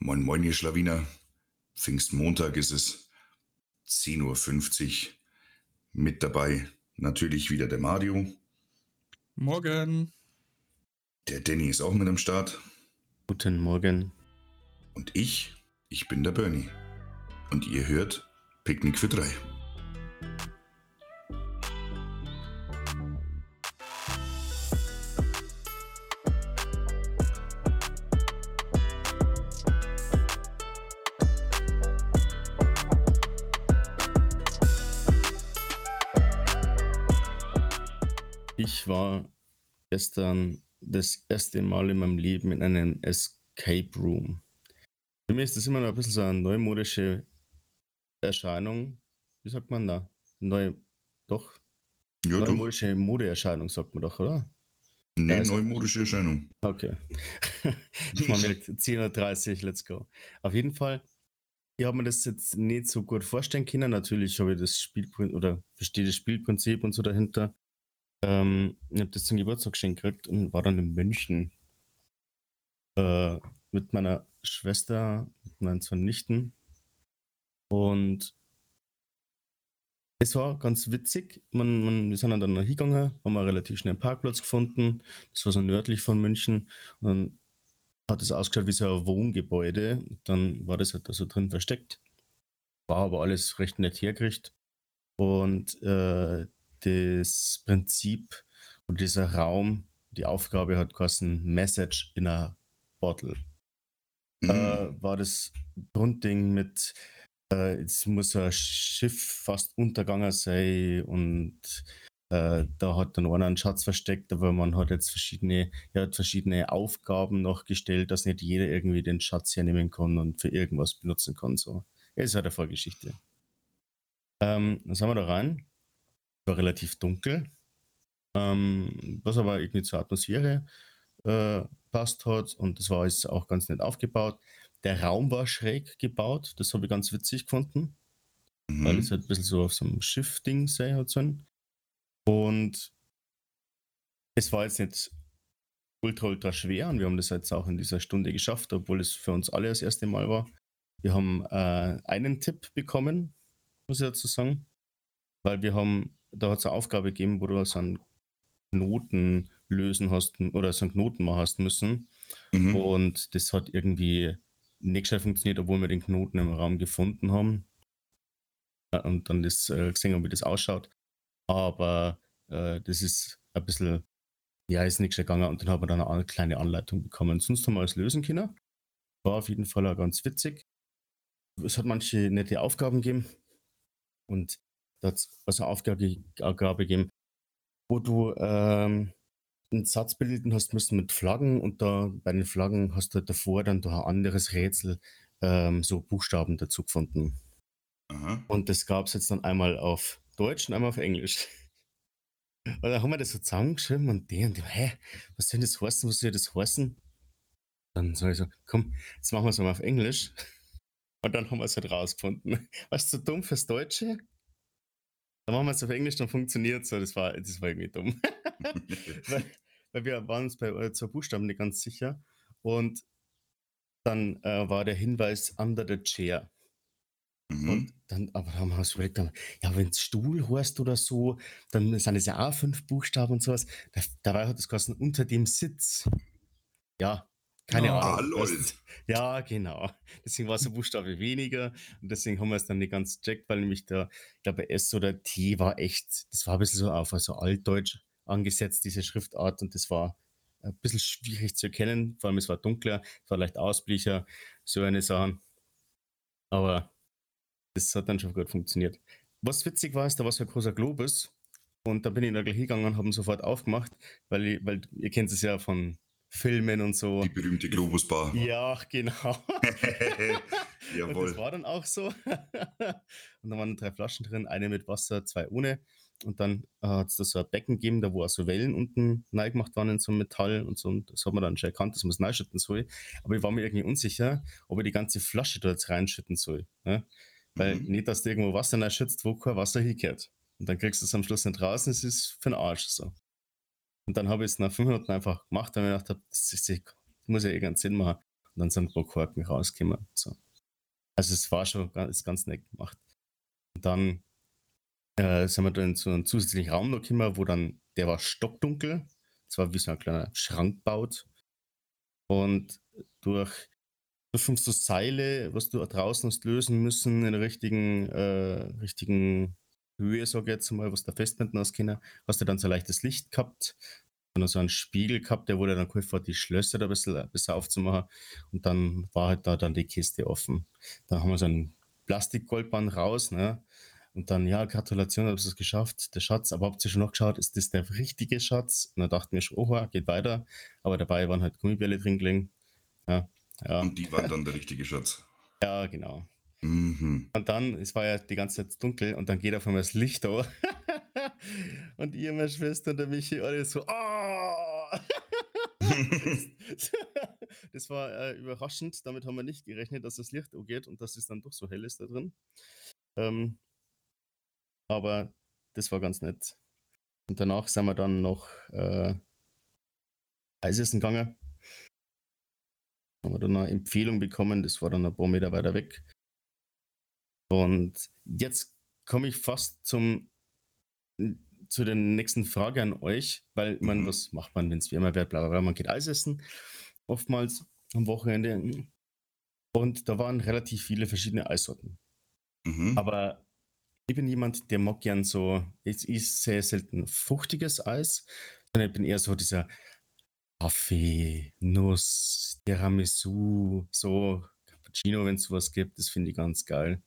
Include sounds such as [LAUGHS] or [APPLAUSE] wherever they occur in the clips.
Moin Moin, ihr Schlawiner. Pfingstmontag ist es. 10.50 Uhr. Mit dabei natürlich wieder der Mario. Morgen. Der Danny ist auch mit am Start. Guten Morgen. Und ich, ich bin der Bernie. Und ihr hört Picknick für drei. Gestern das erste Mal in meinem Leben in einem Escape Room. Für mich ist das immer noch ein bisschen so eine neumodische Erscheinung. Wie sagt man da? Neu, doch? Ja. Neumodische Modeerscheinung, sagt man doch, oder? Nee, ist- neumodische Erscheinung. Okay. Man merkt, 10.30 Uhr, let's go. Auf jeden Fall, ich habe mir das jetzt nicht so gut vorstellen können. Natürlich habe ich das Spielprinzip oder verstehe das Spielprinzip und so dahinter. Ähm, ich habe das zum Geburtstag geschenkt gekriegt und war dann in München äh, mit meiner Schwester, mit meinen zwei Nichten. Und es war ganz witzig. Man, man, wir sind dann noch hingegangen, haben wir relativ schnell einen Parkplatz gefunden. Das war so nördlich von München. Und dann hat es ausgeschaut wie so ein Wohngebäude. Dann war das halt da so drin versteckt. War aber alles recht nett hergerichtet. Und äh, das Prinzip und dieser Raum, die Aufgabe hat geheißen Message in a Bottle. Mhm. Äh, war das Grundding mit, äh, es muss ein Schiff fast untergegangen sein und äh, da hat dann einer einen Schatz versteckt, aber man hat jetzt verschiedene, er hat verschiedene Aufgaben noch gestellt, dass nicht jeder irgendwie den Schatz hernehmen kann und für irgendwas benutzen kann. So. Es ist halt eine Vorgeschichte. Ähm, dann sind wir da rein. War relativ dunkel. Ähm, was aber irgendwie zur Atmosphäre äh, passt hat und das war jetzt auch ganz nett aufgebaut. Der Raum war schräg gebaut, das habe ich ganz witzig gefunden weil Mhm. es halt ein bisschen so auf so einem Schiff-Ding sein hat sollen. Und es war jetzt nicht ultra, ultra schwer und wir haben das jetzt auch in dieser Stunde geschafft, obwohl es für uns alle das erste Mal war. Wir haben äh, einen Tipp bekommen, muss ich dazu sagen, weil wir haben, da hat es eine Aufgabe gegeben, wo du so einen Knoten lösen hast oder so einen Knoten machen hast müssen. Mhm. Und das hat irgendwie nicht gescheit funktioniert, obwohl wir den Knoten im Raum gefunden haben. Und dann das äh, gesehen haben, wie das ausschaut. Aber äh, das ist ein bisschen, ja, ist nicht gegangen und dann haben wir dann eine kleine Anleitung bekommen. Sonst haben wir alles lösen können. War auf jeden Fall auch ganz witzig. Es hat manche nette Aufgaben gegeben. Und da hat es also eine Aufgabe, Aufgabe gegeben, wo du ähm, einen Satz bilden hast müssen mit Flaggen und da bei den Flaggen hast du halt davor dann da ein anderes Rätsel, ähm, so Buchstaben dazu gefunden. Aha. Und das gab es jetzt dann einmal auf Deutsch und einmal auf Englisch. [LAUGHS] Und dann haben wir das so zusammengeschrieben und die und die, hä, was soll das heißen, was soll das heißen? Dann sag ich so, komm, jetzt machen wir es mal auf Englisch. [LAUGHS] Und dann haben wir es halt rausgefunden. [LAUGHS] Was so dumm fürs Deutsche? Dann machen wir es auf Englisch, dann funktioniert es. So, das war, das war irgendwie dumm. [LAUGHS] weil, weil wir waren uns bei äh, zwei Buchstaben nicht ganz sicher. Und dann äh, war der Hinweis under the chair. Mhm. Und dann, aber dann haben wir uns überlegt, dann, ja, wenn es Stuhl heißt oder so, dann sind es ja auch fünf Buchstaben und sowas. Da, dabei hat es geheißen, unter dem Sitz. Ja, keine Ah, Ahnung. Das- Ja, genau. Deswegen war es ein Buchstabe weniger und deswegen haben wir es dann nicht ganz checkt, weil nämlich der, ich glaube, S oder T war echt, das war ein bisschen so auf also altdeutsch angesetzt, diese Schriftart und das war ein bisschen schwierig zu erkennen, vor allem es war dunkler, es war leicht Ausblecher, so eine Sachen. Aber das hat dann schon gut funktioniert. Was witzig war, ist, da war so ein großer Globus und da bin ich da gleich hingegangen und habe ihn sofort aufgemacht, weil, ich, weil ihr kennt es ja von Filmen und so. Die berühmte Globusbar. Ja, genau. [LAUGHS] Und Jawohl. das war dann auch so. [LAUGHS] und da waren drei Flaschen drin, eine mit Wasser, zwei ohne. Und dann hat es da so ein Becken gegeben, da wo auch so Wellen unten reingemacht waren in so Metall und so. Und das hat man dann schon erkannt, dass man es reinschütten soll. Aber ich war mir irgendwie unsicher, ob ich die ganze Flasche da jetzt reinschütten soll. Ne? Weil Mhm. nicht, dass du irgendwo Wasser reinschützt, wo kein Wasser hingehört. Und dann kriegst du es am Schluss nicht raus und es ist für den Arsch so. Und dann habe ich es nach fünf Minuten einfach gemacht, weil ich mir gedacht habe, das, ist, das muss ja eh ganz Sinn machen. Und dann sind ein paar Korken rausgekommen. So. Also es war schon ganz, ganz nett gemacht. Und dann äh, sind wir dann zu einem zusätzlichen Raum noch gekommen, wo dann, der war stockdunkel. Es war wie so ein kleiner Schrank baut. Und durch, durch so Seile, was du draußen hast lösen müssen, in der richtigen, äh, richtigen Höhe, sage ich jetzt mal, was da festbinden hast können, hast du dann so leichtes Licht gehabt. Dann so einen Spiegel gehabt, der wurde dann geholfen hat, die Schlösser da ein bisschen, ein bisschen aufzumachen. Und dann war halt da dann die Kiste offen. Dann haben wir so ein Plastikgoldband raus, ne? Und dann, ja, Gratulation, habt ihr es geschafft, der Schatz. Aber habt ihr schon noch geschaut, ist das der richtige Schatz? Und dann dachten wir schon, oha, geht weiter. Aber dabei waren halt Gummibälle drin gelegen. Ja, ja. Und die waren dann der richtige Schatz. Ja, genau. Mhm. Und dann, es war ja die ganze Zeit dunkel und dann geht auf einmal das Licht da. [LAUGHS] und ihr, meine Schwester und der Michi, alle so, oh! [LAUGHS] das war äh, überraschend. Damit haben wir nicht gerechnet, dass das Licht geht und dass es dann doch so hell ist da drin. Ähm, aber das war ganz nett. Und danach sind wir dann noch äh, Eisessen gegangen. Haben wir dann eine Empfehlung bekommen, das war dann ein paar Meter weiter weg. Und jetzt komme ich fast zum zu der nächsten Frage an euch, weil man, mhm. was macht man, wenn es wärmer wird, bla, bla, bla, man geht Eis essen, oftmals am Wochenende. Und da waren relativ viele verschiedene Eissorten. Mhm. Aber ich bin jemand, der mag gern so, ich ist sehr selten fruchtiges Eis, sondern ich bin eher so dieser Kaffee, Nuss, Tiramisu, so Cappuccino, wenn es sowas gibt, das finde ich ganz geil.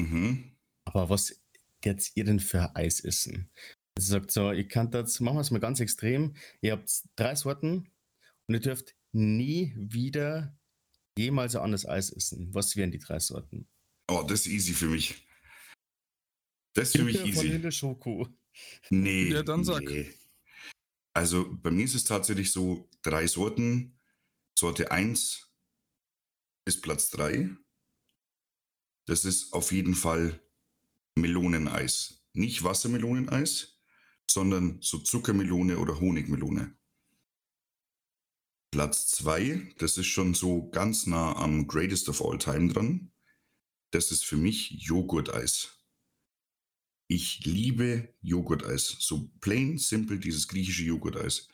Mhm. Aber was jetzt ihr denn für Eis essen? Also sagt so, ihr könnt das, machen wir es mal ganz extrem. Ihr habt drei Sorten und ihr dürft nie wieder jemals ein anderes Eis essen. Was wären die drei Sorten? Oh, das ist easy für mich. Das ist für mich easy. Vanille Schoko. Nee. Ja, dann sag. Nee. Also bei mir ist es tatsächlich so, drei Sorten. Sorte 1 ist Platz 3. Das ist auf jeden Fall Meloneneis. Nicht Wassermeloneneis, sondern so Zuckermelone oder Honigmelone. Platz 2, das ist schon so ganz nah am Greatest of All Time dran. Das ist für mich Joghurteis. Ich liebe Joghurteis. So plain, simple, dieses griechische Joghurteis.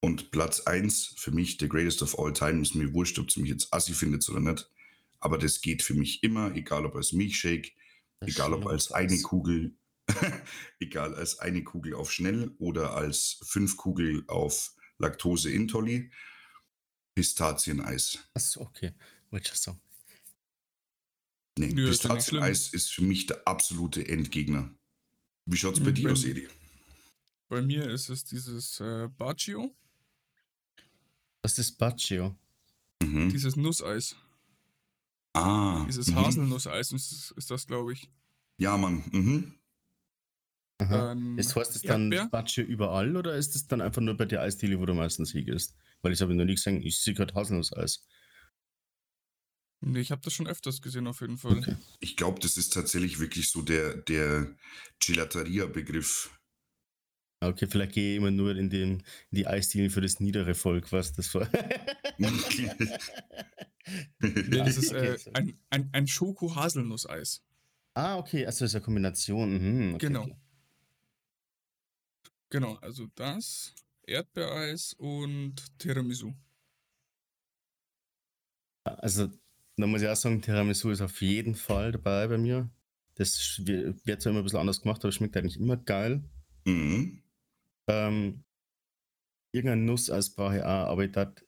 Und Platz 1 für mich, the greatest of all time, ist mir wurscht, ob es mich jetzt assi findet oder nicht. Aber das geht für mich immer, egal ob als Milchshake, das egal ob als eine Kugel, [LAUGHS] egal als eine Kugel auf schnell oder als fünf Kugel auf Laktose Intolli. Pistazieneis. Achso, okay. Wollte ich sagen. Nee, Nö, Pistazieneis ist, ist für mich der absolute Endgegner. Wie schaut es bei, bei dir aus, Edi? Bei mir ist es dieses äh, Baccio. Was ist Baccio? Mhm. Dieses Nusseis. Ah. Dieses mhm. Haselnusseis ist, ist das, glaube ich. Ja, Mann. Mhm. Ähm, ist, heißt es dann Baccio überall oder ist es dann einfach nur bei der Eisdiele, wo du meistens hingehst? Weil ich habe noch nie gesehen, ich sehe gerade Haselnusseis. Nee, ich habe das schon öfters gesehen, auf jeden Fall. Okay. Ich glaube, das ist tatsächlich wirklich so der, der Gelateria-Begriff. Okay, vielleicht gehe ich immer nur in, den, in die Eisdielen für das niedere Volk, was das war. [LAUGHS] das ist [LAUGHS] äh, ein, ein, ein Schoko-Haselnusseis. Ah, okay, also das ist eine Kombination. Mhm, okay, genau. Okay. Genau, also das, Erdbeereis und Tiramisu. Also da muss ich auch sagen, Tiramisu ist auf jeden Fall dabei bei mir. Das wird zwar immer ein bisschen anders gemacht, aber schmeckt eigentlich immer geil. Mhm. Ähm, irgendein Nusseis brauche ich auch, aber ich, dat,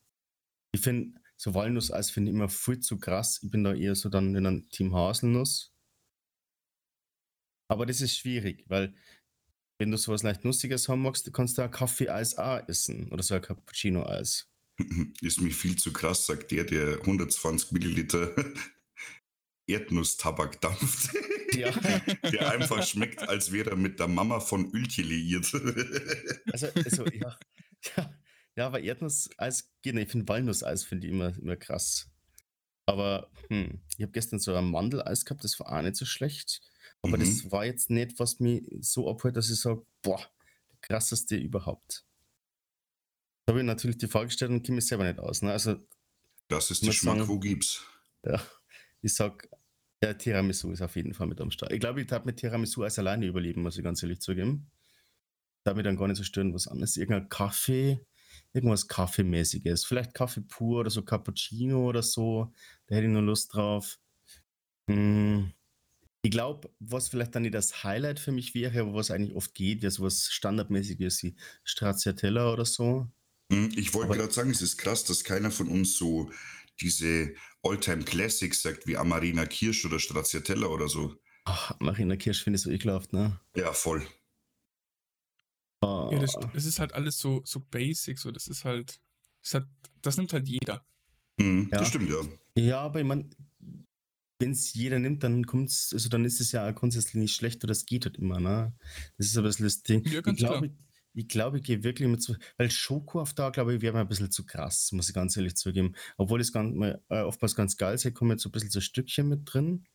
ich finde, so Walnusseis finde ich immer viel zu krass. Ich bin da eher so dann in einem Team Haselnuss. Aber das ist schwierig, weil wenn du sowas leicht Nussiges haben magst, kannst du auch Kaffee-Eis auch essen oder so ein Cappuccino-Eis. [CLEARS THROAT] Ist mir viel zu krass, sagt der, der 120 Milliliter [LAUGHS] Erdnusstabak dampft. [LAUGHS] Ja. der einfach schmeckt, als wäre er mit der Mama von Ölche liiert. [LAUGHS] also, also ja. ja. Ja, aber Erdnusseis geht nicht. Ich finde Walnusseis finde ich immer, immer krass. Aber hm, ich habe gestern so ein Mandeleis gehabt, das war auch nicht so schlecht. Aber mhm. das war jetzt nicht, was mich so abholt, dass ich sage, boah, der krasseste überhaupt habe ich natürlich die Frage gestellt und kenne mich selber nicht aus. Ne? Also, Das ist der Schmack, sagen- wo gibt's. Ja, ich sag, der Tiramisu ist auf jeden Fall mit am Start. Ich glaube, ich darf mit Tiramisu als alleine überleben, muss ich ganz ehrlich zugeben. Da mir dann gar nicht so stören, was anderes. Irgendein Kaffee, irgendwas Kaffeemäßiges. Vielleicht Kaffee pur oder so Cappuccino oder so. Da hätte ich nur Lust drauf. Hm. Ich glaube, was vielleicht dann nicht das Highlight für mich wäre, aber was eigentlich oft geht, wäre sowas Standardmäßiges wie Stracciatella oder so. Hm, Ich wollte gerade sagen, es ist krass, dass keiner von uns so diese Alltime Classics sagt wie Amarena Kirsch oder Stracciatella oder so. Ach, Marina Kirsch finde ich so ekelhaft, ne? Ja, voll. Ah. Ja, das, das ist halt alles so, so basic, so das ist halt, das, halt, das nimmt halt jeder. Hm, Ja. Das stimmt, ja. Ja, aber ich meine, wenn es jeder nimmt, dann kommt's, also dann ist es ja auch grundsätzlich nicht schlecht oder es geht halt immer, ne? Das ist bisschen das Ding. Ja, ganz ich glaube, klar. Ich, glaube, ich gehe wirklich mit so, weil Schoko auf da, glaube ich, wäre mir ein bisschen zu krass, muss ich ganz ehrlich zugeben. Obwohl es ganz, mal, äh, oftmals ganz geil ist, kommen jetzt so ein bisschen so Stückchen mit drin.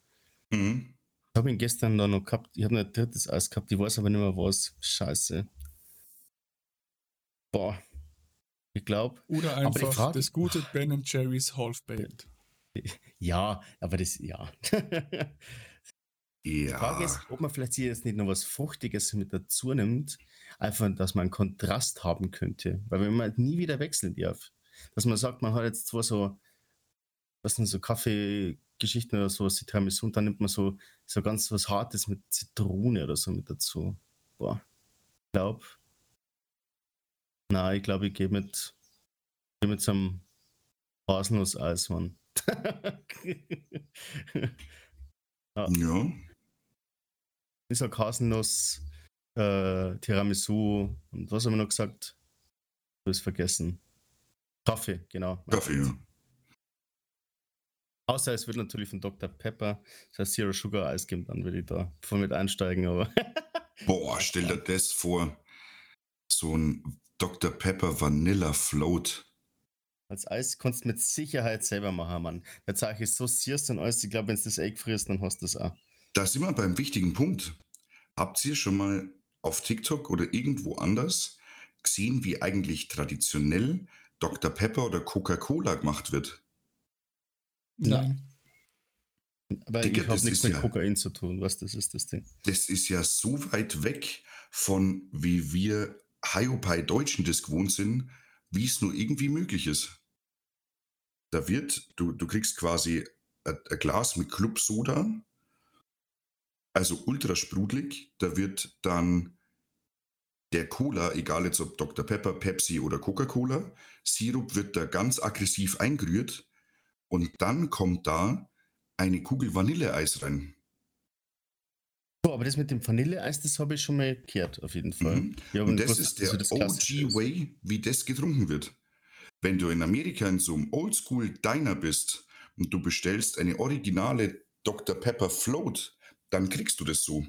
Mhm. Ich habe ihn gestern da noch gehabt, ich habe noch ein drittes Eis gehabt, ich weiß aber nicht mehr was. Scheiße. Boah. Ich glaube, Oder einfach Frage- das gute Ben Jerry's Half-Baked. ja, aber das, ja. [LAUGHS] Die Frage ist, Ja. ob man vielleicht hier jetzt nicht noch was Fruchtiges mit dazu nimmt, einfach, dass man einen Kontrast haben könnte. Weil wenn man nie wieder wechseln darf, dass man sagt, man hat jetzt zwar so, was sind so Kaffeegeschichten oder sowas, die Tiramisu, und dann nimmt man so, so ganz was Hartes mit Zitrone oder so mit dazu. Boah, ich glaube, na, ich glaube, ich gehe mit, geh mit so einem Haselnuss-Eis, Mann. [LAUGHS] Ja. Ich sag Haselnuss, äh, Tiramisu und was haben wir noch gesagt? Du hast vergessen. Kaffee, genau. Kaffee, ja. Außer es wird natürlich von Dr. Pepper, das heißt Zero Sugar Eis geben, dann würde ich da voll mit einsteigen, aber [LAUGHS] Boah, stell dir das vor. So ein Dr. Pepper Vanilla Float. als Eis kannst du mit Sicherheit selber machen, Mann. Der Zeug ist so sierst und alles, ich glaube, wenn du das Egg frisst, dann hast du das auch. Da sind wir beim wichtigen Punkt. Habt ihr schon mal auf TikTok oder irgendwo anders gesehen, wie eigentlich traditionell Dr. Pepper oder Coca-Cola gemacht wird? Nein. Aber Digga, ich habe das nichts ist mit ja- Kokain zu tun, was das ist, das Ding. Das ist ja so weit weg von, wie wir Hiopai Deutschen das gewohnt sind, wie es nur irgendwie möglich ist. Da wird, du, du kriegst quasi ein, ein Glas mit Clubsoda, also ultra sprudelig. Da wird dann der Cola, egal jetzt ob Dr. Pepper, Pepsi oder Coca-Cola, Sirup wird da ganz aggressiv eingerührt und dann kommt da eine Kugel Vanilleeis rein. So, aber das mit dem Vanilleeis, das habe ich schon mal gehört, auf jeden Fall. Mhm. Ja, Und das ist der ist. OG-Way, wie das getrunken wird. Wenn du in Amerika in so einem Oldschool-Diner bist und du bestellst eine originale Dr. Pepper Float, dann kriegst du das so.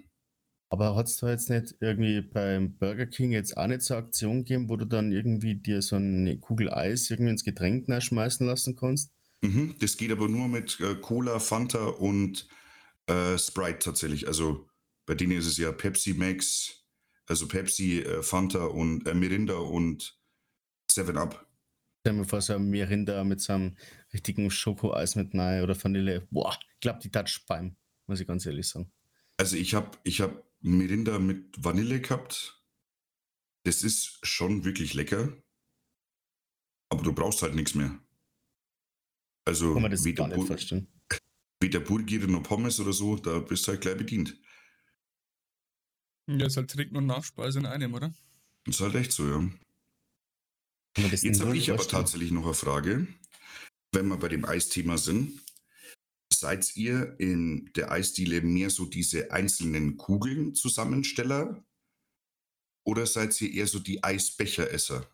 Aber hat es da jetzt nicht irgendwie beim Burger King jetzt auch nicht so eine Aktion gegeben, wo du dann irgendwie dir so eine Kugel Eis irgendwie ins Getränk schmeißen lassen kannst? Mhm. Das geht aber nur mit äh, Cola, Fanta und äh, Sprite tatsächlich. Also bei denen ist es ja Pepsi Max, also Pepsi, äh, Fanta und äh, Mirinda und 7 Up. Stell mir vor, so ein Mirinda mit so einem richtigen Schokoeis mit Nei oder Vanille. Boah, ich glaube, die Touch beim, muss ich ganz ehrlich sagen. Also ich habe ich hab Mirinda mit Vanille gehabt. Das ist schon wirklich lecker. Aber du brauchst halt nichts mehr. Also Kann man das weder, gar nicht Bur [LAUGHS] weder Burger noch Pommes oder so, da bist du halt gleich bedient. Ja, ist halt Trinken und Nachspeise in einem, oder? Das ist halt echt so, ja. Jetzt habe ich aber tatsächlich noch eine Frage. Wenn wir bei dem Eisthema sind, seid ihr in der Eisdiele mehr so diese einzelnen Kugeln Zusammensteller oder seid ihr eher so die Eisbecheresser?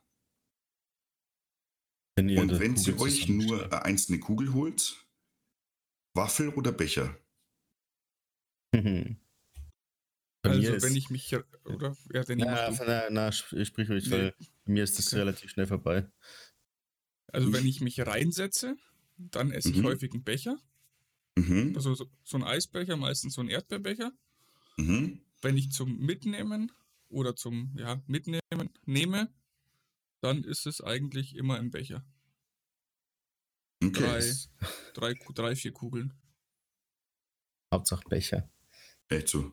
Wenn ihr Und wenn sie Kugel euch nur eine einzelne Kugel holt, Waffel oder Becher? [LAUGHS] Mhm. Also wenn ich mich, oder? Ja, ich na, du. na, na, sp- sprich ruhig, Nee. weil bei mir ist das Okay. relativ schnell vorbei. Also wenn ich mich reinsetze, dann esse ich Mhm. häufig einen Becher. Mhm. Also so, so ein Eisbecher, meistens so ein Erdbeerbecher. Mhm. Wenn ich zum Mitnehmen oder zum ja, Mitnehmen nehme, dann ist es eigentlich immer im Becher. Okay. Drei, drei, drei, vier Kugeln. Hauptsache Becher. Echt so.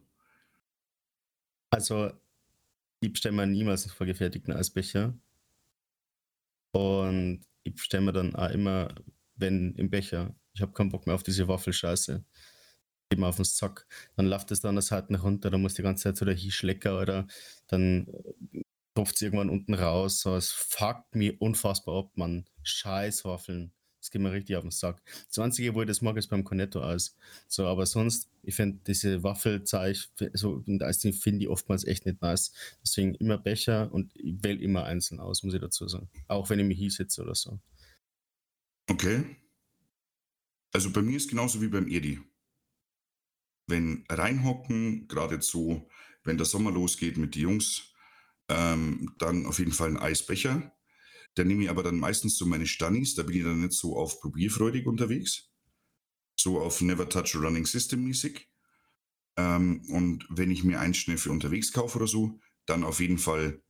Also, ich bestelle mir niemals einen vorgefertigten Eisbecher. Und ich bestelle mir dann auch immer, wenn im Becher, ich habe keinen Bock mehr auf diese Waffelscheiße, eben auf den Sack, dann läuft es dann an der Seite runter, dann muss die ganze Zeit so der hinschlecken oder dann tropft es irgendwann unten raus. So, es fuckt mich unfassbar ab, man. Scheiß Waffeln. Das geht mir richtig auf den Sack. Das Einzige, wo ich das mag, ist beim Cornetto aus. So, aber sonst, ich finde diese Waffelzeug, so und finde ich oftmals echt nicht nice. Deswegen immer Becher und ich wähle immer einzeln aus, muss ich dazu sagen. Auch wenn ich mich hinsetze oder so. Okay. Also bei mir ist genauso wie beim Edi. Wenn reinhocken, gerade so, wenn der Sommer losgeht mit den Jungs, ähm, dann auf jeden Fall ein Eisbecher. Da nehme ich aber dann meistens so meine Stannis, da bin ich dann nicht so auf probierfreudig unterwegs. So auf Never Touch Running System mäßig. Ähm, und wenn ich mir einen schnell für unterwegs kaufe oder so, dann auf jeden Fall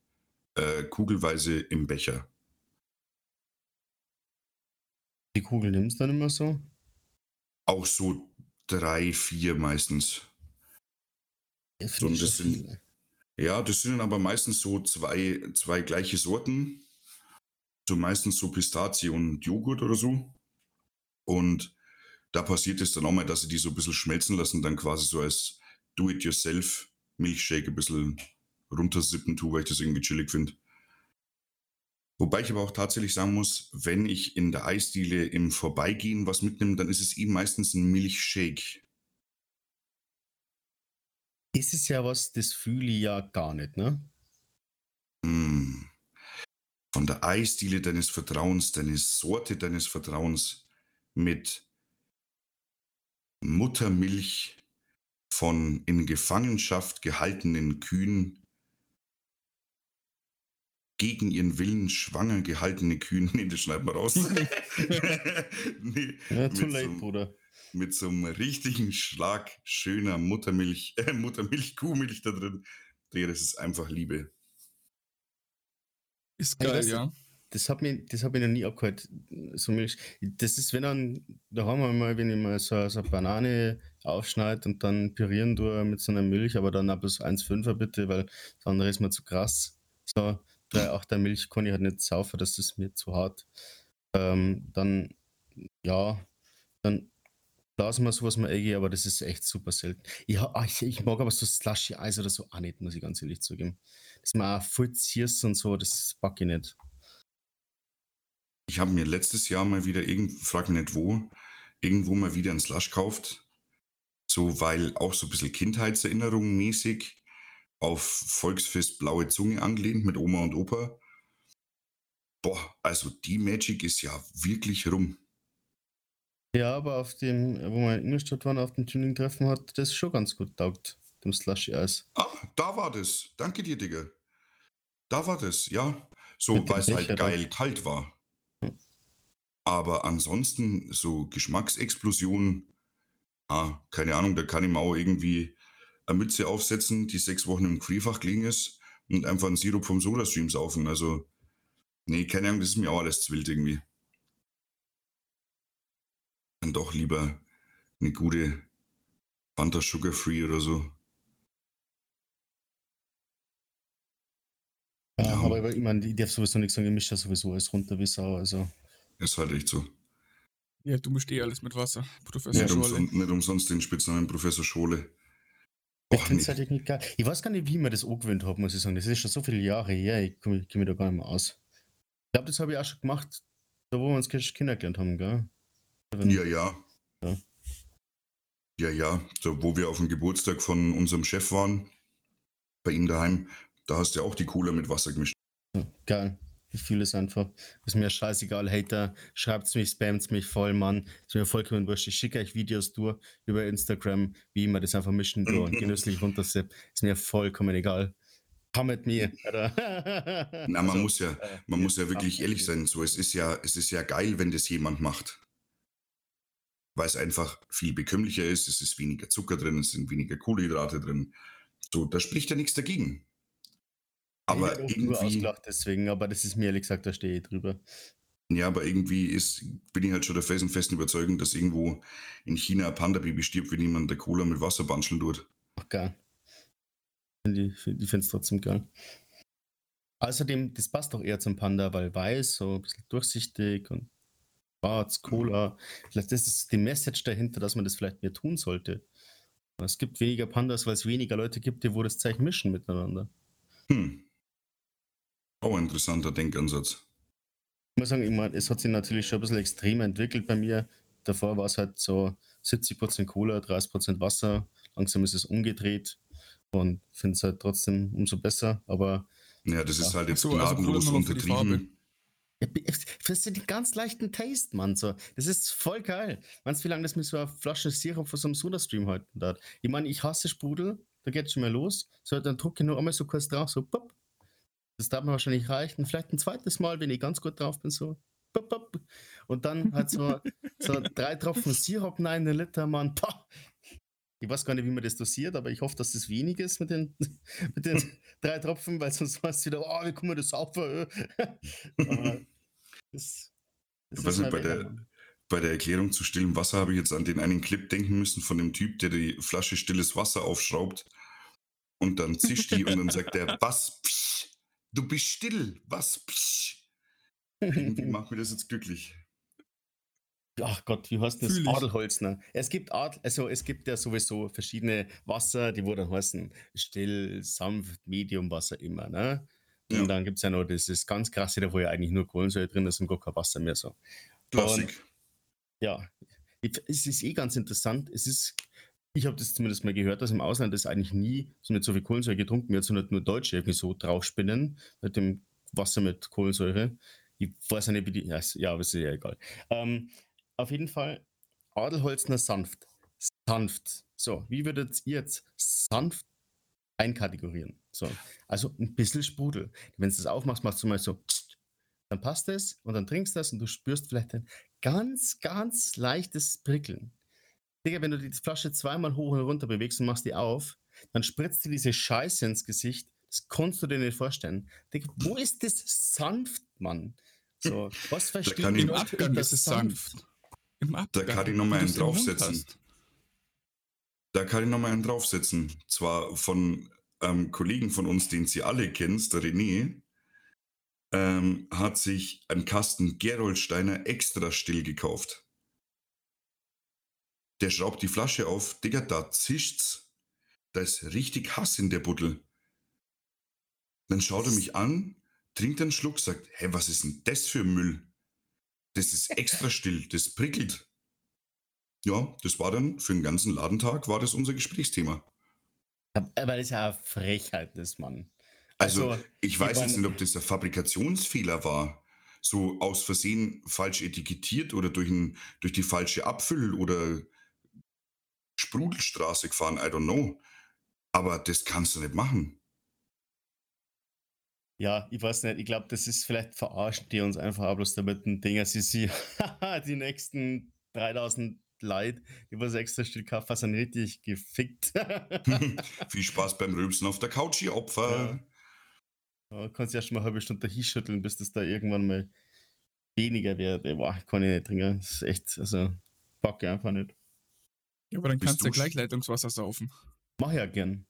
äh, kugelweise im Becher. Die Kugel nimmst du dann immer so? Auch so drei, vier meistens. Ja, So, das sind-. Ja, das sind aber meistens so zwei, zwei gleiche Sorten. So meistens so Pistazie und Joghurt oder so. Und da passiert es dann auch mal, dass sie die so ein bisschen schmelzen lassen, dann quasi so als Do-it-yourself Milchshake ein bisschen runtersippen tue, weil ich das irgendwie chillig finde. Wobei ich aber auch tatsächlich sagen muss, wenn ich in der Eisdiele im Vorbeigehen was mitnehme, dann ist es eben meistens ein Milchshake. Das ist ja was, das fühle ich ja gar nicht, ne? Mm. Von der Eisdiele deines Vertrauens, deine Sorte deines Vertrauens mit Muttermilch von in Gefangenschaft gehaltenen Kühen gegen ihren Willen schwanger gehaltene Kühen. [LAUGHS] Nee, das schneiden wir raus. [LAUGHS] nee, Ja, mit too late, so, Bruder. mit so einem richtigen Schlag schöner Muttermilch, [LAUGHS] äh, Muttermilch, Kuhmilch da drin. Digga, das ist einfach Liebe. Ist geil, du, ja. Das hat mich, das hab ich noch nie abgehört. So Milch. Das ist, wenn dann, da haben wir mal, wenn ich mal so, so eine Banane aufschneide und dann pürieren tue mit so einer Milch, aber dann ab bis 1,5er bitte, weil das andere ist mir zu krass. So 3,8er Milch kann ich halt nicht saufen, das ist mir zu hart. Ähm, dann, ja, dann lassen wir sowas mal eingehen, aber das ist echt super selten. Ha- ah, ich, ich mag aber so Slushy Eis oder so auch nicht, muss ich ganz ehrlich zugeben. Das mal voll und so, das pack ich nicht. Ich habe mir letztes Jahr mal wieder, irgend, frag nicht wo, irgendwo mal wieder einen Slush gekauft. So, weil auch so ein bisschen Kindheitserinnerungen mäßig auf Volksfest Blaue Zunge angelehnt mit Oma und Opa. Boah, also die Magic ist ja wirklich rum. Ja, aber auf dem, wo wir in Ingolstadt waren, auf dem Tuning-Treffen, hat das schon ganz gut taugt, dem Slushy-Eis. Ah, da war das. Danke dir, Digga. Da war das, ja. So, weil es halt geil kalt war. Aber ansonsten so Geschmacksexplosionen, ah, keine Ahnung, da kann ich mir auch irgendwie eine Mütze aufsetzen, die sechs Wochen im Gefrierfach gelegen ist und einfach einen Sirup vom Sodastream saufen. Also, nee, keine Ahnung, das ist mir auch alles zu wild irgendwie. Dann doch lieber eine gute Fanta Sugar Free oder so. Ja, Ja. aber ich meine, ich darf sowieso nichts sagen, ich mische ja sowieso alles runter wie Sau, also. Ist halt echt so. Ja, du mischst eh alles mit Wasser. Professor Nicht, Scholle. umsonst, nicht umsonst den Spitznamen Professor Schole. Ich finde es halt irgendwie geil. Ich weiß gar nicht, wie mir das angewöhnt habe, muss ich sagen. Das ist schon so viele Jahre her, ich komme komm da gar nicht mehr aus. Ich glaube, das habe ich auch schon gemacht, da wo wir uns kennengelernt haben, gell? Wenn- Ja, ja. Ja. Ja, ja. So, wo wir auf dem Geburtstag von unserem Chef waren, bei ihm daheim, da hast du ja auch die Cola mit Wasser gemischt. Geil. Ich fühle es einfach. Ist mir scheißegal, Hater. Schreibt's mich, spammt mich voll, Mann. Ist mir vollkommen wurscht. Ich schicke euch Videos durch über Instagram, wie ich mir das einfach mischen [LAUGHS] tue und genüsslich runtersepp. Ist mir vollkommen egal. Kommt mir. [LAUGHS] Alter. Na, man Also, muss ja, äh, man ja, muss ja wirklich ehrlich sein. So, es ist ja, es ist ja geil, wenn das jemand macht. Weil es einfach viel bekömmlicher ist, es ist weniger Zucker drin, es sind weniger Kohlenhydrate drin. So, da spricht ja nichts dagegen. Ich Aber drüber irgendwie. ausgelacht deswegen, aber das ist mir ehrlich gesagt, da stehe ich drüber. Ja, aber irgendwie ist, bin ich halt schon der felsenfesten Überzeugung, dass irgendwo in China ein Panda-Baby stirbt, wenn jemand der Cola mit Wasser banscheln tut. Ach, geil. Ich, ich finde es trotzdem geil. Außerdem, das passt auch eher zum Panda, weil weiß, so ein bisschen durchsichtig und schwarz, Cola. Vielleicht ist es die Message dahinter, dass man das vielleicht mehr tun sollte. Es gibt weniger Pandas, weil es weniger Leute gibt, die wo das Zeichen mischen miteinander. Hm. Auch ein interessanter Denkansatz. Ich muss sagen, ich mein, es hat sich natürlich schon ein bisschen extremer entwickelt bei mir. Davor war es halt so 70% Cola, 30% Wasser. Langsam ist es umgedreht und finde es halt trotzdem umso besser. Aber Ja, das ist Ja. halt jetzt So, also gnadenlos die untertrieben. das ist den ganz leichten Taste, Mann. So. Das ist voll geil. Meinst du, wie lange das mit so einer Flasche Sirup von so einem Soda-Stream halten hat? Ich meine, ich hasse Sprudel, da geht schon mal los. So, dann drücke ich nur einmal so kurz drauf, so pop. Das darf mir wahrscheinlich reichen. Vielleicht ein zweites Mal, wenn ich ganz gut drauf bin, so. Und dann halt so, so drei Tropfen Sirup rein, einen Liter, Mann. Ich weiß gar nicht, wie man das dosiert, aber ich hoffe, dass das wenig ist mit den, [LAUGHS] mit den drei Tropfen, weil sonst weißt du wieder, oh, wie kann man das auf? aber das, das nicht, mal bei der- Mann. Bei der Erklärung zu stillem Wasser habe ich jetzt an den einen Clip denken müssen von dem Typ, der die Flasche stilles Wasser aufschraubt und dann zischt die und dann sagt er, [LAUGHS] was psch, du bist still, was psch. Irgendwie [LAUGHS] macht mir das jetzt glücklich. Ach Gott, wie heißt das? Adelholzner. Es gibt Ad, also es gibt ja sowieso verschiedene Wasser, die wo dann heißen still, sanft, Medium, Wasser immer, ne? Und Ja. dann gibt es ja noch dieses ganz krasse, da wo ja eigentlich nur Kohlensäure drin ist und gar kein Wasser mehr so. Klassik. Ja, ich- es ist eh ganz interessant. Es ist, ich habe das zumindest mal gehört, dass im Ausland das eigentlich nie so mit so viel Kohlensäure getrunken wird, sondern nur Deutsche irgendwie so draufspinnen mit dem Wasser mit Kohlensäure. Ich weiß nicht, wie die, ja aber ist ja egal. Ähm, auf jeden Fall Adelholzner sanft. Sanft. So, wie würdet ihr jetzt sanft einkategorieren? So, also ein bisschen Sprudel. Wenn du das aufmachst, machst du mal so, dann passt es und dann trinkst du das und du spürst vielleicht ein ganz, ganz leichtes Prickeln. Digga, wenn du die Flasche zweimal hoch und runter bewegst und machst die auf, dann spritzt dir diese Scheiße ins Gesicht. Das kannst du dir nicht vorstellen. Digga, wo ist das sanft, Mann? So, was versteht ich- Im Abgang ist es sanft. Im Abgang. kann ich noch mal wie einen draufsetzen. Da kann ich noch mal einen draufsetzen. Zwar von einem Kollegen von uns, den Sie alle kennst, der René, ähm, hat sich einen Kasten Geroldsteiner extra still gekauft. Der schraubt die Flasche auf, Digga, da zischt's. Da ist richtig Hass in der Buddel. Dann schaut er mich an, trinkt einen Schluck, sagt, hä, was ist denn das für Müll? Das ist extra still, das prickelt. Ja, das war dann für den ganzen Ladentag war das unser Gesprächsthema. Weil es ja eine Frechheit ist, Mann. Also, Also, ich weiß jetzt nicht, ob das ein Fabrikationsfehler war. So aus Versehen falsch etikettiert oder durch, ein, durch die falsche Abfüll- oder Sprudelstraße gefahren, I don't know. Aber das kannst du nicht machen. Ja, ich weiß nicht, ich glaube, das ist vielleicht verarschen die uns einfach auch bloß damit ein Ding, sie sie [LAUGHS] die nächsten 3000 Leute, die was extra Stück kaufen, sind richtig gefickt. [LAUGHS] [LAUGHS] Viel Spaß beim Rülpsen auf der Couch, ihr Opfer. Ja, kannst erst mal eine halbe Stunde hinschütteln, bis das da irgendwann mal weniger wird. Boah, kann ich nicht trinken. Das ist echt, also, fuck einfach nicht. Ja, aber dann Bist kannst du ja gleich Leitungswasser saufen. Mach ja gern.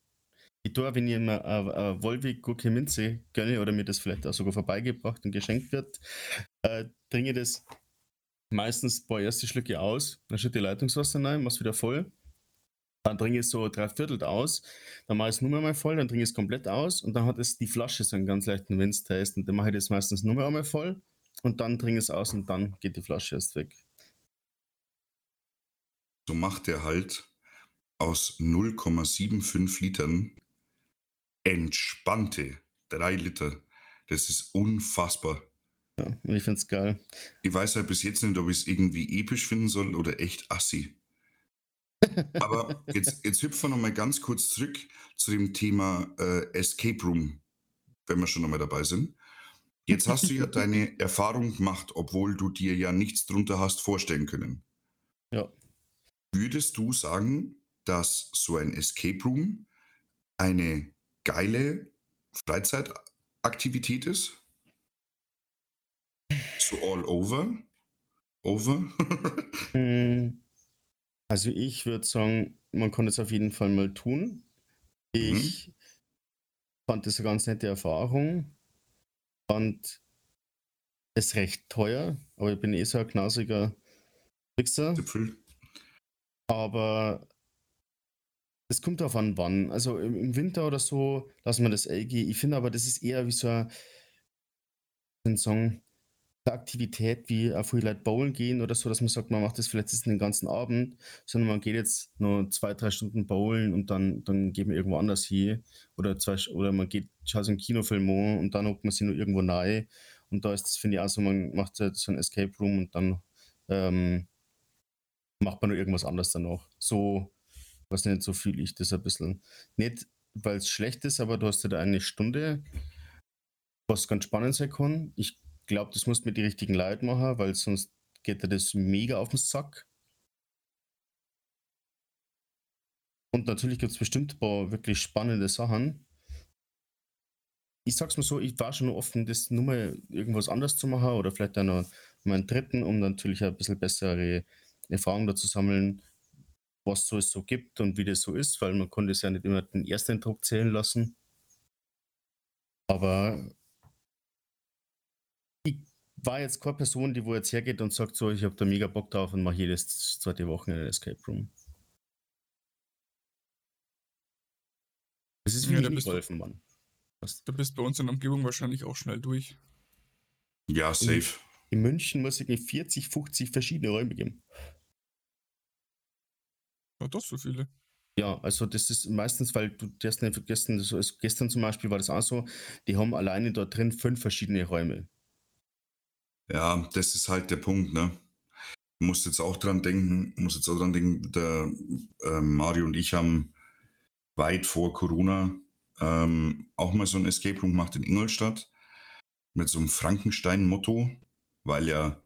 Ich tue, wenn ich mir eine, eine Volvic Gurke Minze gönne oder mir das vielleicht auch sogar vorbeigebracht und geschenkt wird, äh, trinke ich das meistens ein paar erste Schlücke aus, dann schütte ich Leitungswasser rein, mach's wieder voll. Dann trinke ich so drei Viertel aus, dann mache ich es nur einmal voll, dann trinke ich es komplett aus und dann hat es die Flasche so einen ganz leichten Winztaste und dann mache ich das meistens nur einmal voll und dann trinke ich es aus und dann geht die Flasche erst weg. So macht er halt aus 0,75 Litern entspannte 3 Liter. Das ist unfassbar. Ja, ich finde es geil. Ich weiß halt bis jetzt nicht, ob ich es irgendwie episch finden soll oder echt assi. [LAUGHS] Aber jetzt, jetzt hüpfen wir nochmal ganz kurz zurück zu dem Thema äh, Escape Room, wenn wir schon nochmal dabei sind. Jetzt hast du ja [LAUGHS] deine Erfahrung gemacht, obwohl du dir ja nichts drunter hast vorstellen können. Ja. Würdest du sagen, dass so ein Escape Room eine geile Freizeitaktivität ist? So all over? Over? [LAUGHS] Hm, also ich würde sagen, man kann das auf jeden Fall mal tun. Mhm. Ich fand das eine ganz nette Erfahrung. Fand es recht teuer, aber ich bin eh so ein knausiger Fixer. Zipfel. Aber es kommt darauf an, wann. Also im, Winter oder so lassen wir das eh gehen. Ich finde aber, das ist eher wie so ein Song, eine Aktivität wie auf viele Leute bowlen gehen oder so, dass man sagt, man macht das vielleicht jetzt den ganzen Abend, sondern man geht jetzt nur zwei, drei Stunden bowlen und dann, dann geht man irgendwo anders hin oder, zwei, oder man geht, schaut so einen Kinofilm an und dann hockt man sich nur irgendwo nahe und da ist das, finde ich, auch so, man macht halt so ein Escape Room und dann ähm, macht man nur irgendwas anderes danach. So, was nicht, so fühle ich das ein bisschen. Nicht, weil es schlecht ist, aber du hast da eine Stunde, was ganz spannend sein kann. Ich glaube, das musst du mit die richtigen Leuten machen, weil sonst geht dir das mega auf den Sack. Und natürlich gibt es bestimmt ein paar wirklich spannende Sachen. Ich sag's mal so, ich war schon offen, das nur mal irgendwas anderes zu machen oder vielleicht auch noch mal einen dritten, um natürlich ein bisschen bessere Erfahrungen dazu sammeln, was so es so gibt und wie das so ist, weil man konnte es ja nicht immer den ersten Eindruck zählen lassen. Aber ich war jetzt keine Person, die wo jetzt hergeht und sagt so, ich habe da mega Bock drauf und mache jedes zweite Wochenende ein Escape Room. Es ist wie Ja, Golfen, Mann. Du bist bei uns in der Umgebung wahrscheinlich auch schnell durch. Ja, safe. In München muss ich mir 40, 50 verschiedene Räume geben. Ja, doch so viele. Ja, also das ist meistens, weil du darfst nicht vergessen, das ist, gestern zum Beispiel war das auch so, die haben alleine dort drin fünf verschiedene Räume. Ja, das ist halt der Punkt, ne? Du musst jetzt auch dran denken, muss jetzt auch dran denken, der ähm, Mario und ich haben weit vor Corona ähm, auch mal so ein Escape Room gemacht in Ingolstadt mit so einem Frankenstein-Motto, weil ja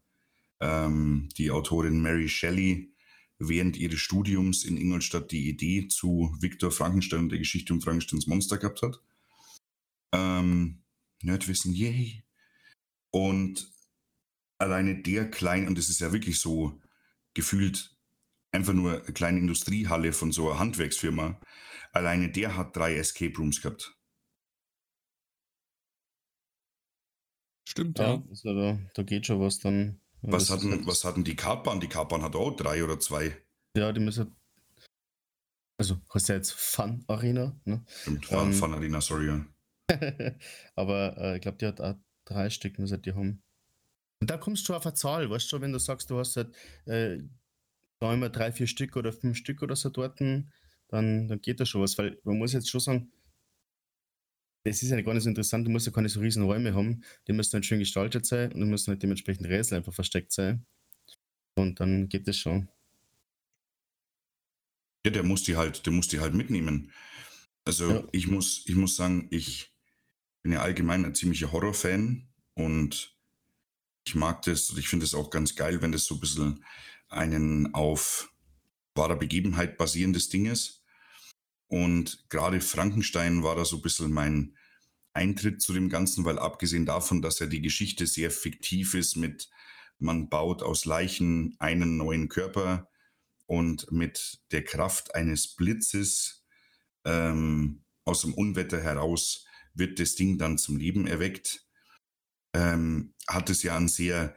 ähm, die Autorin Mary Shelley während ihres Studiums in Ingolstadt die Idee zu Viktor Frankenstein und der Geschichte um Frankensteins Monster gehabt hat. Ähm, Nerdwissen, yay. Und alleine der kleine, und das ist ja wirklich so gefühlt einfach nur eine kleine Industriehalle von so einer Handwerksfirma, alleine der hat drei Escape Rooms gehabt. Stimmt, Ja, ja. also da, da geht schon was dann. Was hatten, halt- was hatten die Kartbahn? Die Kartbahn hat auch drei oder zwei. Ja, die müssen. Also, heißt ja jetzt Fun Arena, ne? Stimmt, Ähm, ähm, Fun Arena, sorry. Ja. [LAUGHS] Aber äh, ich glaube, die hat auch drei Stück, müssen die haben. Und da kommst du auf eine Zahl, weißt du, wenn du sagst, du hast halt äh, da immer drei, vier Stück oder fünf Stück oder so dort, dann, dann geht da schon was, weil man muss jetzt schon sagen, das ist ja gar nicht so interessant, du musst ja keine so riesen Räume haben, die müssen halt schön gestaltet sein und müssen halt dementsprechend Rätsel einfach versteckt sein. Und dann geht das schon. Ja, der muss die halt, der muss die halt mitnehmen. Also Ja. ich muss, ich muss sagen, ich bin ja allgemein ein ziemlicher Horrorfan und ich mag das und ich finde es auch ganz geil, wenn das so ein bisschen einen auf wahrer Begebenheit basierendes Ding ist. Und gerade Frankenstein war da so ein bisschen mein Eintritt zu dem Ganzen, weil abgesehen davon, dass ja die Geschichte sehr fiktiv ist mit man baut aus Leichen einen neuen Körper, und mit der Kraft eines Blitzes ähm, aus dem Unwetter heraus wird das Ding dann zum Leben erweckt. Ähm, hat es ja einen sehr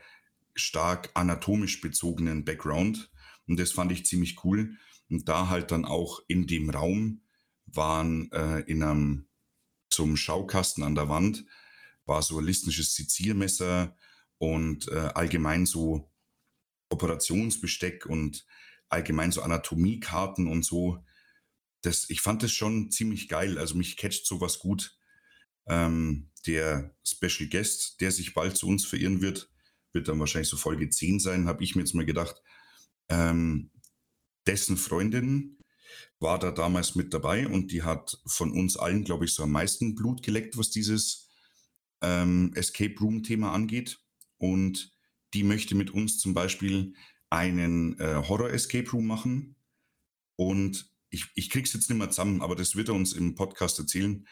stark anatomisch bezogenen Background und das fand ich ziemlich cool. Und da halt dann auch in dem Raum waren äh, in einem zum Schaukasten an der Wand war so ein listisches Seziermesser und äh, allgemein so Operationsbesteck und allgemein so Anatomiekarten und so. Das, ich fand das schon ziemlich geil. Also mich catcht sowas gut. Ähm, der Special Guest, der sich bald zu uns verirren wird, wird dann wahrscheinlich so Folge 10 sein, habe ich mir jetzt mal gedacht. Ähm, dessen Freundin war da damals mit dabei und die hat von uns allen, glaube ich, so am meisten Blut geleckt, was dieses ähm, Escape Room-Thema angeht. Und die möchte mit uns zum Beispiel einen äh, Horror-Escape Room machen. Und ich, ich krieg's jetzt nicht mehr zusammen, aber das wird er uns im Podcast erzählen.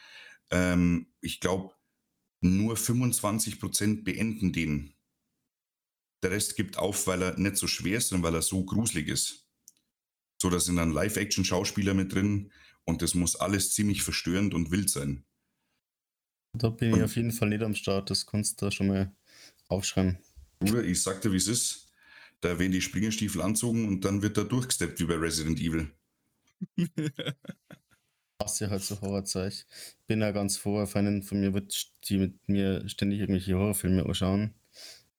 Ähm, ich glaube, nur 25% beenden den. Der Rest gibt auf, weil er nicht so schwer ist, sondern weil er so gruselig ist. So, da sind dann Live-Action-Schauspieler mit drin und das muss alles ziemlich verstörend und wild sein. Da bin ich auf jeden Fall nicht am Start, das kannst du da schon mal aufschreiben. Bruder, ich sagte, wie es ist. Da werden die Springerstiefel anzogen und dann wird da durchgesteppt wie bei Resident Evil. [LAUGHS] hasse halt so Horrorzeug. Bin ja ganz froh, auf einen von mir wird die mit mir ständig irgendwelche Horrorfilme anschauen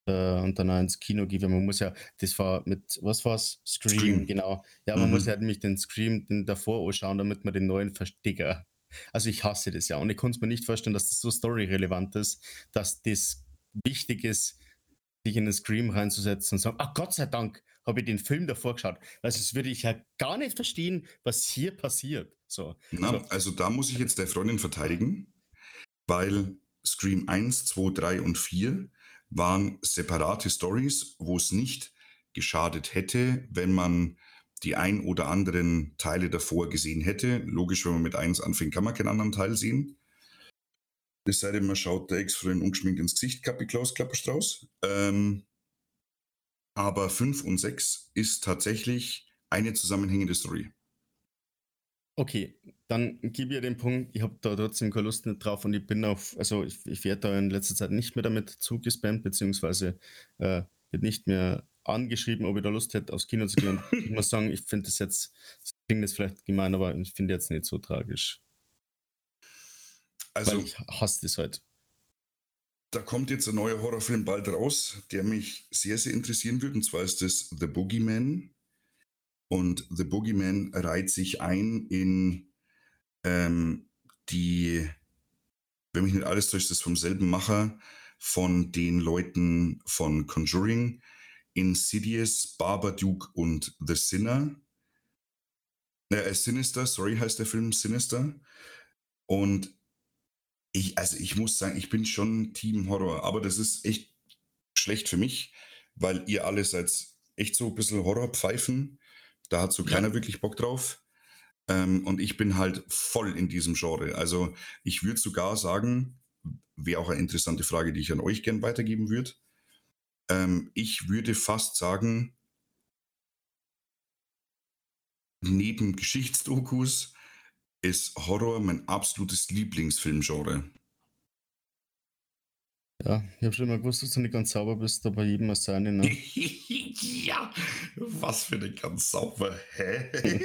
äh, und dann auch ins Kino gehen. Man muss ja, das war mit, was war's? Scream, Scream. genau. Ja, man mhm. muss ja nämlich den Scream den davor anschauen, damit man den neuen verstecker. Also ich hasse das ja und ich konnte mir nicht vorstellen, dass das so storyrelevant ist, dass das wichtig ist, sich in den Scream reinzusetzen und sagen, ach Gott sei Dank habe ich den Film davor geschaut, weil sonst würde ich ja gar nicht verstehen, was hier passiert. So. Na, so. Also da muss ich jetzt der Freundin verteidigen, weil Scream 1, 2, 3 und 4 waren separate Stories, wo es nicht geschadet hätte, wenn man die ein oder anderen Teile davor gesehen hätte. Logisch, wenn man mit 1 anfängt, kann man keinen anderen Teil sehen. Es sei denn, man schaut der Ex-Freundin ungeschminkt ins Gesicht, Kappi Klaus Klapperstrauß. Ähm, aber 5 und 6 ist tatsächlich eine zusammenhängende Story. Okay, dann gebe ich den Punkt, ich habe da trotzdem keine Lust nicht drauf und ich bin auf, also ich, ich werde da in letzter Zeit nicht mehr damit zugespammt, beziehungsweise äh, wird nicht mehr angeschrieben, ob ich da Lust hätte, aufs Kino zu gehen. Und ich [LAUGHS] muss sagen, ich finde das jetzt, das klingt jetzt vielleicht gemein, aber ich finde jetzt nicht so tragisch. Also, Weil ich hasse das halt. Da kommt jetzt ein neuer Horrorfilm bald raus, der mich sehr, sehr interessieren wird, und zwar ist das The Boogeyman. Und The Boogeyman reiht sich ein in ähm, die, wenn mich nicht alles täuscht, ist vom selben Macher von den Leuten von Conjuring, Insidious, Babadook und The Sinner. Äh, Sinister, sorry, heißt der Film Sinister. Und ich, also ich muss sagen, ich bin schon Team Horror, aber das ist echt schlecht für mich, weil ihr alle seid echt so ein bisschen Horrorpfeifen. Da hat so ja. keiner wirklich Bock drauf. Ähm, und ich bin halt voll in diesem Genre. Also ich würde sogar sagen, wäre auch eine interessante Frage, die ich an euch gern weitergeben würde. Ähm, ich würde fast sagen, neben Geschichtsdokus ist Horror mein absolutes Lieblingsfilmgenre. Ja, ich habe schon immer gewusst, dass du nicht ganz sauber bist, aber jedem mal seine. Ne? [LAUGHS] ja, was für eine ganz sauber. Hä?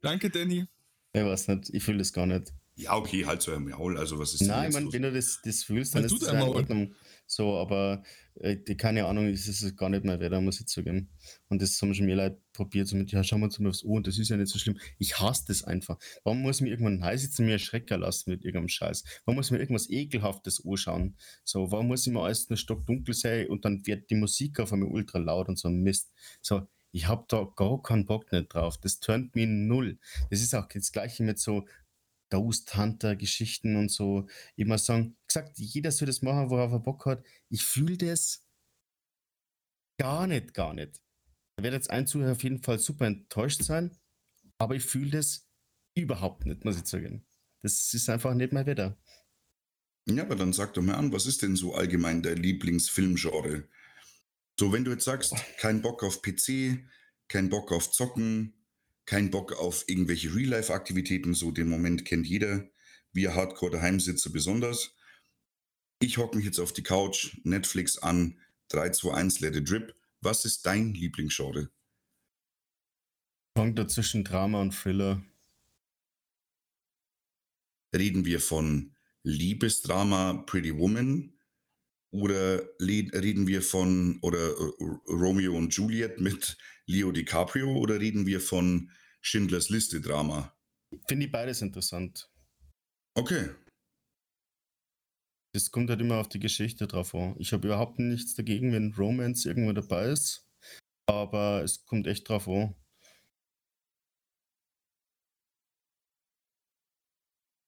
Danke, Danny. Ich weiß nicht, ich fühle das gar nicht. Ja, okay, halt so ein Maul. Also, was ist Nein, ich meine, wenn du das, das fühlst, dann halt ist das in Ordnung. So, aber äh, die, keine Ahnung, ist es gar nicht mehr wert, muss ich zugeben. Und das haben schon mehr Leute probiert, so mit, ja, schauen wir uns mal aufs Ohr und das ist ja nicht so schlimm. Ich hasse das einfach. Warum muss ich mir irgendwann sitzen, mir Schrecker lassen mit irgendeinem Scheiß? Warum muss ich mir irgendwas Ekelhaftes anschauen? So, warum muss ich mir alles eine Stock dunkel sein und dann wird die Musik auf einmal ultra laut und so ein Mist? So, ich habe da gar keinen Bock nicht drauf. Das turnt mich null. Das ist auch das Gleiche mit so Ghost Hunter Geschichten und so. Ich muss sagen, gesagt, jeder soll das machen, worauf er Bock hat. Ich fühle das gar nicht, gar nicht. Da wird jetzt ein Zuhörer auf jeden Fall super enttäuscht sein, aber ich fühle das überhaupt nicht, muss ich sagen. Das ist einfach nicht mein Wetter. Ja, aber dann sag doch mal an, was ist denn so allgemein dein Lieblingsfilmgenre? So, wenn du jetzt sagst, kein Bock auf PC, kein Bock auf Zocken, kein Bock auf irgendwelche Real-Life-Aktivitäten, so den Moment kennt jeder. Wir Hardcore-Daheimsitzer besonders. Ich hocke mich jetzt auf die Couch, Netflix an, 3, 2, 1, let it drip. Was ist dein Lieblingsgenre? Fängt dazwischen Drama und Thriller. Reden wir von Liebesdrama Pretty Woman oder reden wir von oder äh, Romeo und Juliet mit Leo DiCaprio oder reden wir von Schindlers Liste Drama? Finde ich beides interessant. Okay. Das kommt halt immer auf die Geschichte drauf an. Ich habe überhaupt nichts dagegen, wenn Romance irgendwo dabei ist, aber es kommt echt drauf an.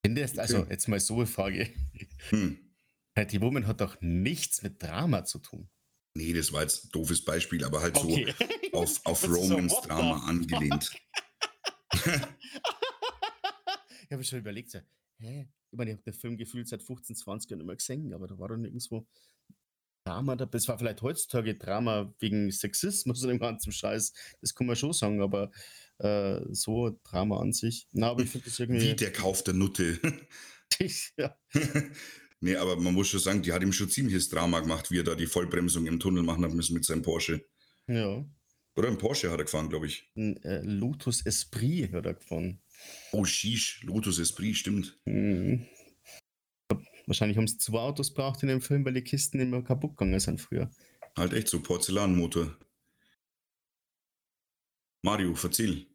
Wenn das, also jetzt mal so eine Frage. Hm. [LAUGHS] Die Woman hat doch nichts mit Drama zu tun. Nee, das war jetzt ein doofes Beispiel, aber halt okay. so [LAUGHS] auf, auf Romans so, Drama angelehnt. [LAUGHS] ich habe schon überlegt, so, hä? Ich meine, ich habe den Film gefühlt seit 15, 20 Jahren immer gesehen, aber da war doch nirgendwo. Drama dabei. Es war vielleicht heutzutage Drama wegen Sexismus und dem ganzen Scheiß. Das kann man schon sagen, aber äh, so Drama an sich. Na, aber ich finde das irgendwie. Wie der Kauf der Nutte. [LAUGHS] ja. [LAUGHS] nee, aber man muss schon sagen, die hat ihm schon ziemliches Drama gemacht, wie er da die Vollbremsung im Tunnel machen hat müssen mit seinem Porsche. Ja. Oder ein Porsche hat er gefahren, glaube ich. Ein äh, Lotus Esprit hat er gefahren. Oh, Shish, Lotus Esprit, stimmt. Mhm. Wahrscheinlich haben sie zwei Autos braucht in dem Film, weil die Kisten immer kaputt gegangen sind früher. Halt echt so, Porzellanmotor. Mario, verzähl.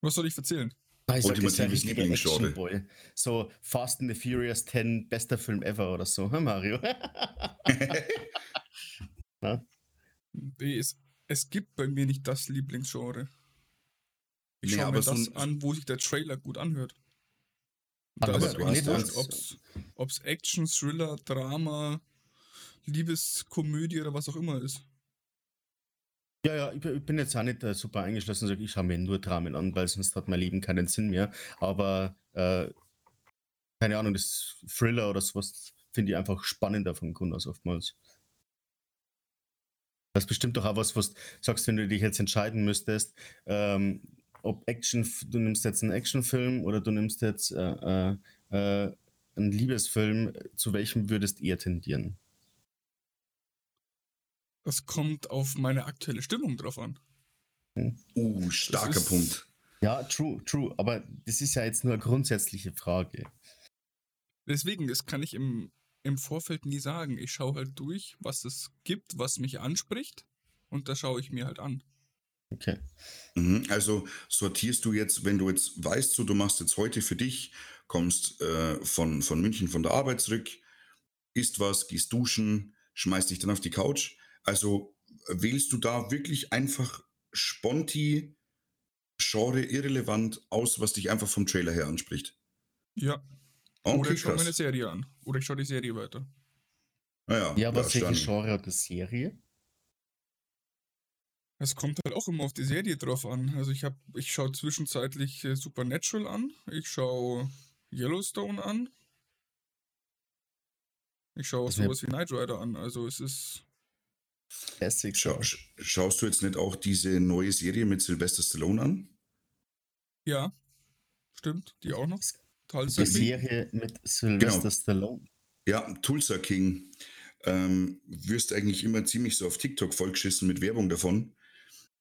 Was soll ich erzählen? Ultimatives Lieblingsgenre. So Fast and the Furious 10, bester Film ever oder so, hm, [LAUGHS] Mario? [LAUGHS] es, es gibt bei mir nicht das Lieblingsgenre. Ich schaue nee, mir das an, wo sich der Trailer gut anhört. Da aber ist nicht ob es Action, Thriller, Drama, Liebeskomödie oder was auch immer ist. Ja, ja, ich, bin jetzt auch nicht äh, super eingeschlossen, sage ich schaue mir nur Dramen an, weil sonst hat mein Leben keinen Sinn mehr. Aber äh, keine Ahnung, das Thriller oder sowas finde ich einfach spannender von Grund aus oftmals. Das ist bestimmt doch auch was, was du sagst, wenn du dich jetzt entscheiden müsstest, ähm, ob Action, du nimmst jetzt einen Actionfilm oder du nimmst jetzt äh, äh, äh einen Liebesfilm, zu welchem würdest du eher tendieren? Das kommt auf meine aktuelle Stimmung drauf an. Hm. Uh, starker Punkt. Ja, true, true. Aber das ist ja jetzt nur eine grundsätzliche Frage. Deswegen, das kann ich im, im Vorfeld nie sagen. Ich schaue halt durch, was es gibt, was mich anspricht. Und da schaue ich mir halt an. Okay. Mhm, also sortierst du jetzt, wenn du jetzt weißt, so du machst jetzt heute für dich, kommst äh, von, von München von der Arbeit zurück, isst was, gehst duschen, schmeißt dich dann auf die Couch. Also wählst du da wirklich einfach sponti, genre irrelevant aus, was dich einfach vom Trailer her anspricht? Ja. Okay, Oder ich schaue mir eine Serie an. Oder ich schaue die Serie weiter. Naja, ja, was welche Genre hat die Serie? Es kommt halt auch immer auf die Serie drauf an. Also ich habe, ich schaue zwischenzeitlich äh, Supernatural an, ich schaue Yellowstone an, ich schaue also sowas wie Knight Rider an. Also es ist. Schau, schaust du jetzt nicht auch diese neue Serie mit Sylvester Stallone an? Ja, stimmt, die auch noch. Tulsa die Serie mit Sylvester genau. Stallone. Ja, Tulsa King. Ähm, wirst eigentlich immer ziemlich so auf TikTok vollgeschissen mit Werbung davon.